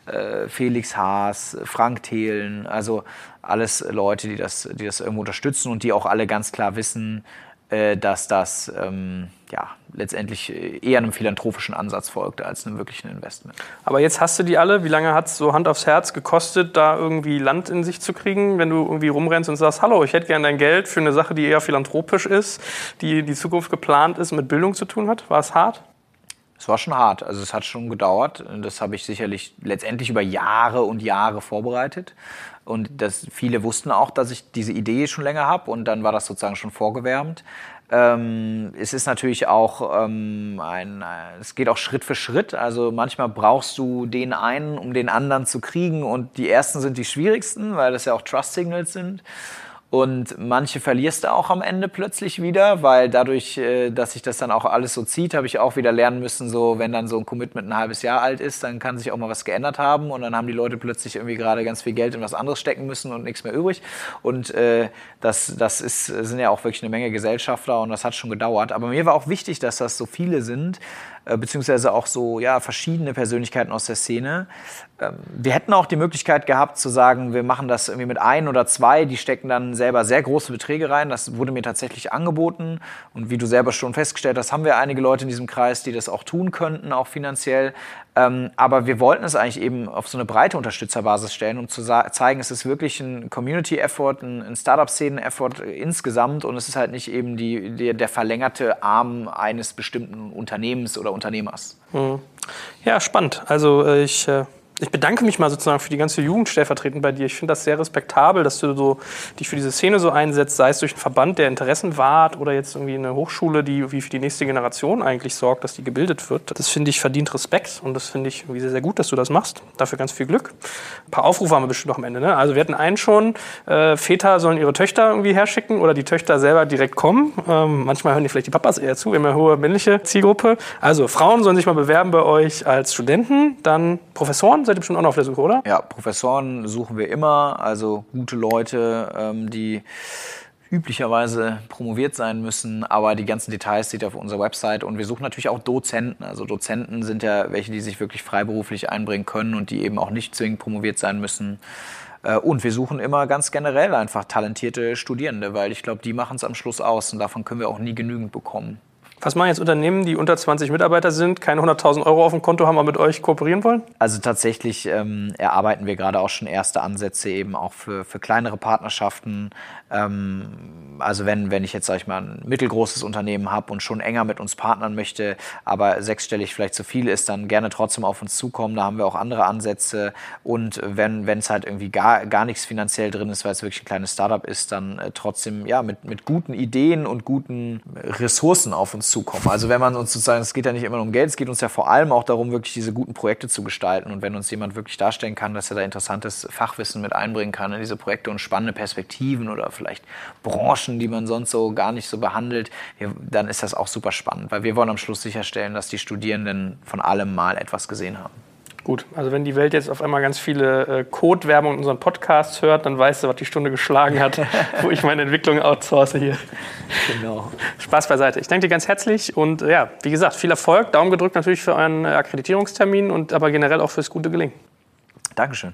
äh, Felix Haas, Frank Thelen, also alles Leute, die das, die das irgendwo unterstützen und die auch alle ganz klar wissen, dass das ähm, ja, letztendlich äh, eher einem philanthropischen Ansatz folgt als einem wirklichen Investment. Aber jetzt hast du die alle. Wie lange hat es so Hand aufs Herz gekostet, da irgendwie Land in sich zu kriegen, wenn du irgendwie rumrennst und sagst, hallo, ich hätte gerne dein Geld für eine Sache, die eher philanthropisch ist, die die Zukunft geplant ist, mit Bildung zu tun hat? War es hart? Es war schon hart. Also es hat schon gedauert. Das habe ich sicherlich letztendlich über Jahre und Jahre vorbereitet. Und das, viele wussten auch, dass ich diese Idee schon länger habe und dann war das sozusagen schon vorgewärmt. Ähm, es ist natürlich auch ähm, ein, äh, es geht auch Schritt für Schritt. Also manchmal brauchst du den einen, um den anderen zu kriegen und die ersten sind die schwierigsten, weil das ja auch Trust Signals sind. Und manche verlierst du auch am Ende plötzlich wieder, weil dadurch, äh, dass sich das dann auch alles so zieht, habe ich auch wieder lernen müssen, so wenn dann so ein Commitment ein halbes Jahr alt ist, dann kann sich auch mal was geändert haben und dann haben die Leute plötzlich irgendwie gerade ganz viel Geld in was anderes stecken müssen und nichts mehr übrig. Und äh, das, das ist, sind ja auch wirklich eine Menge Gesellschafter und das hat schon gedauert. Aber mir war auch wichtig, dass das so viele sind, äh, beziehungsweise auch so ja, verschiedene Persönlichkeiten aus der Szene. Ähm, wir hätten auch die Möglichkeit gehabt zu sagen, wir machen das irgendwie mit ein oder zwei, die stecken dann selber sehr große Beträge rein. Das wurde mir tatsächlich angeboten. Und wie du selber schon festgestellt hast, haben wir einige Leute in diesem Kreis, die das auch tun könnten, auch finanziell. Ähm, aber wir wollten es eigentlich eben auf so eine breite Unterstützerbasis stellen, um zu zeigen, es ist wirklich ein Community-Effort, ein, ein Startup-Szenen-Effort insgesamt und es ist halt nicht eben die, die, der verlängerte Arm eines bestimmten Unternehmens oder Unternehmers. Mhm. Ja, spannend. Also äh, ich äh, ich bedanke mich mal sozusagen für die ganze Jugend stellvertretend bei dir. Ich finde das sehr respektabel, dass du so dich für diese Szene so einsetzt, sei es durch einen Verband, der Interessen wahrt oder jetzt irgendwie eine Hochschule, die wie für die nächste Generation eigentlich sorgt, dass die gebildet wird. Das finde ich verdient Respekt und das finde ich irgendwie sehr, sehr gut, dass du das machst. Dafür ganz viel Glück. Ein paar Aufrufe haben wir bestimmt noch am Ende. Ne? Also wir hatten einen schon, äh, Väter sollen ihre Töchter irgendwie herschicken oder die Töchter selber direkt kommen. Ähm, manchmal hören die vielleicht die Papas eher zu, eine hohe männliche Zielgruppe. Also Frauen sollen sich mal bewerben bei euch als Studenten, dann Professoren seid ihr bestimmt auch noch auf der Suche, oder? Ja, Professoren suchen wir immer, also gute Leute, ähm, die üblicherweise promoviert sein müssen, aber die ganzen Details seht ihr auf unserer Website und wir suchen natürlich auch Dozenten. Also Dozenten sind ja welche, die sich wirklich freiberuflich einbringen können und die eben auch nicht zwingend promoviert sein müssen. Äh, und wir suchen immer ganz generell einfach talentierte Studierende, weil ich glaube, die machen es am Schluss aus und davon können wir auch nie genügend bekommen. Was machen jetzt Unternehmen, die unter 20 Mitarbeiter sind, keine 100.000 Euro auf dem Konto haben, aber mit euch kooperieren wollen? Also tatsächlich ähm, erarbeiten wir gerade auch schon erste Ansätze eben auch für, für kleinere Partnerschaften. Ähm, also wenn, wenn ich jetzt, sag ich mal, ein mittelgroßes Unternehmen habe und schon enger mit uns partnern möchte, aber sechsstellig vielleicht zu viel ist, dann gerne trotzdem auf uns zukommen. Da haben wir auch andere Ansätze. Und wenn es halt irgendwie gar, gar nichts finanziell drin ist, weil es wirklich ein kleines Startup ist, dann äh, trotzdem ja mit, mit guten Ideen und guten Ressourcen auf uns zukommen. Also wenn man uns sozusagen, es geht ja nicht immer um Geld, es geht uns ja vor allem auch darum, wirklich diese guten Projekte zu gestalten. Und wenn uns jemand wirklich darstellen kann, dass er da interessantes Fachwissen mit einbringen kann in diese Projekte und spannende Perspektiven oder vielleicht Branchen, die man sonst so gar nicht so behandelt, dann ist das auch super spannend, weil wir wollen am Schluss sicherstellen, dass die Studierenden von allem mal etwas gesehen haben. Gut, also wenn die Welt jetzt auf einmal ganz viele äh, Code-Werbung in unseren Podcasts hört, dann weißt du, was die Stunde geschlagen hat, wo ich meine Entwicklung outsource hier. Genau. Spaß beiseite. Ich danke dir ganz herzlich und ja, wie gesagt, viel Erfolg. Daumen gedrückt natürlich für euren Akkreditierungstermin und aber generell auch fürs gute Gelingen. Dankeschön.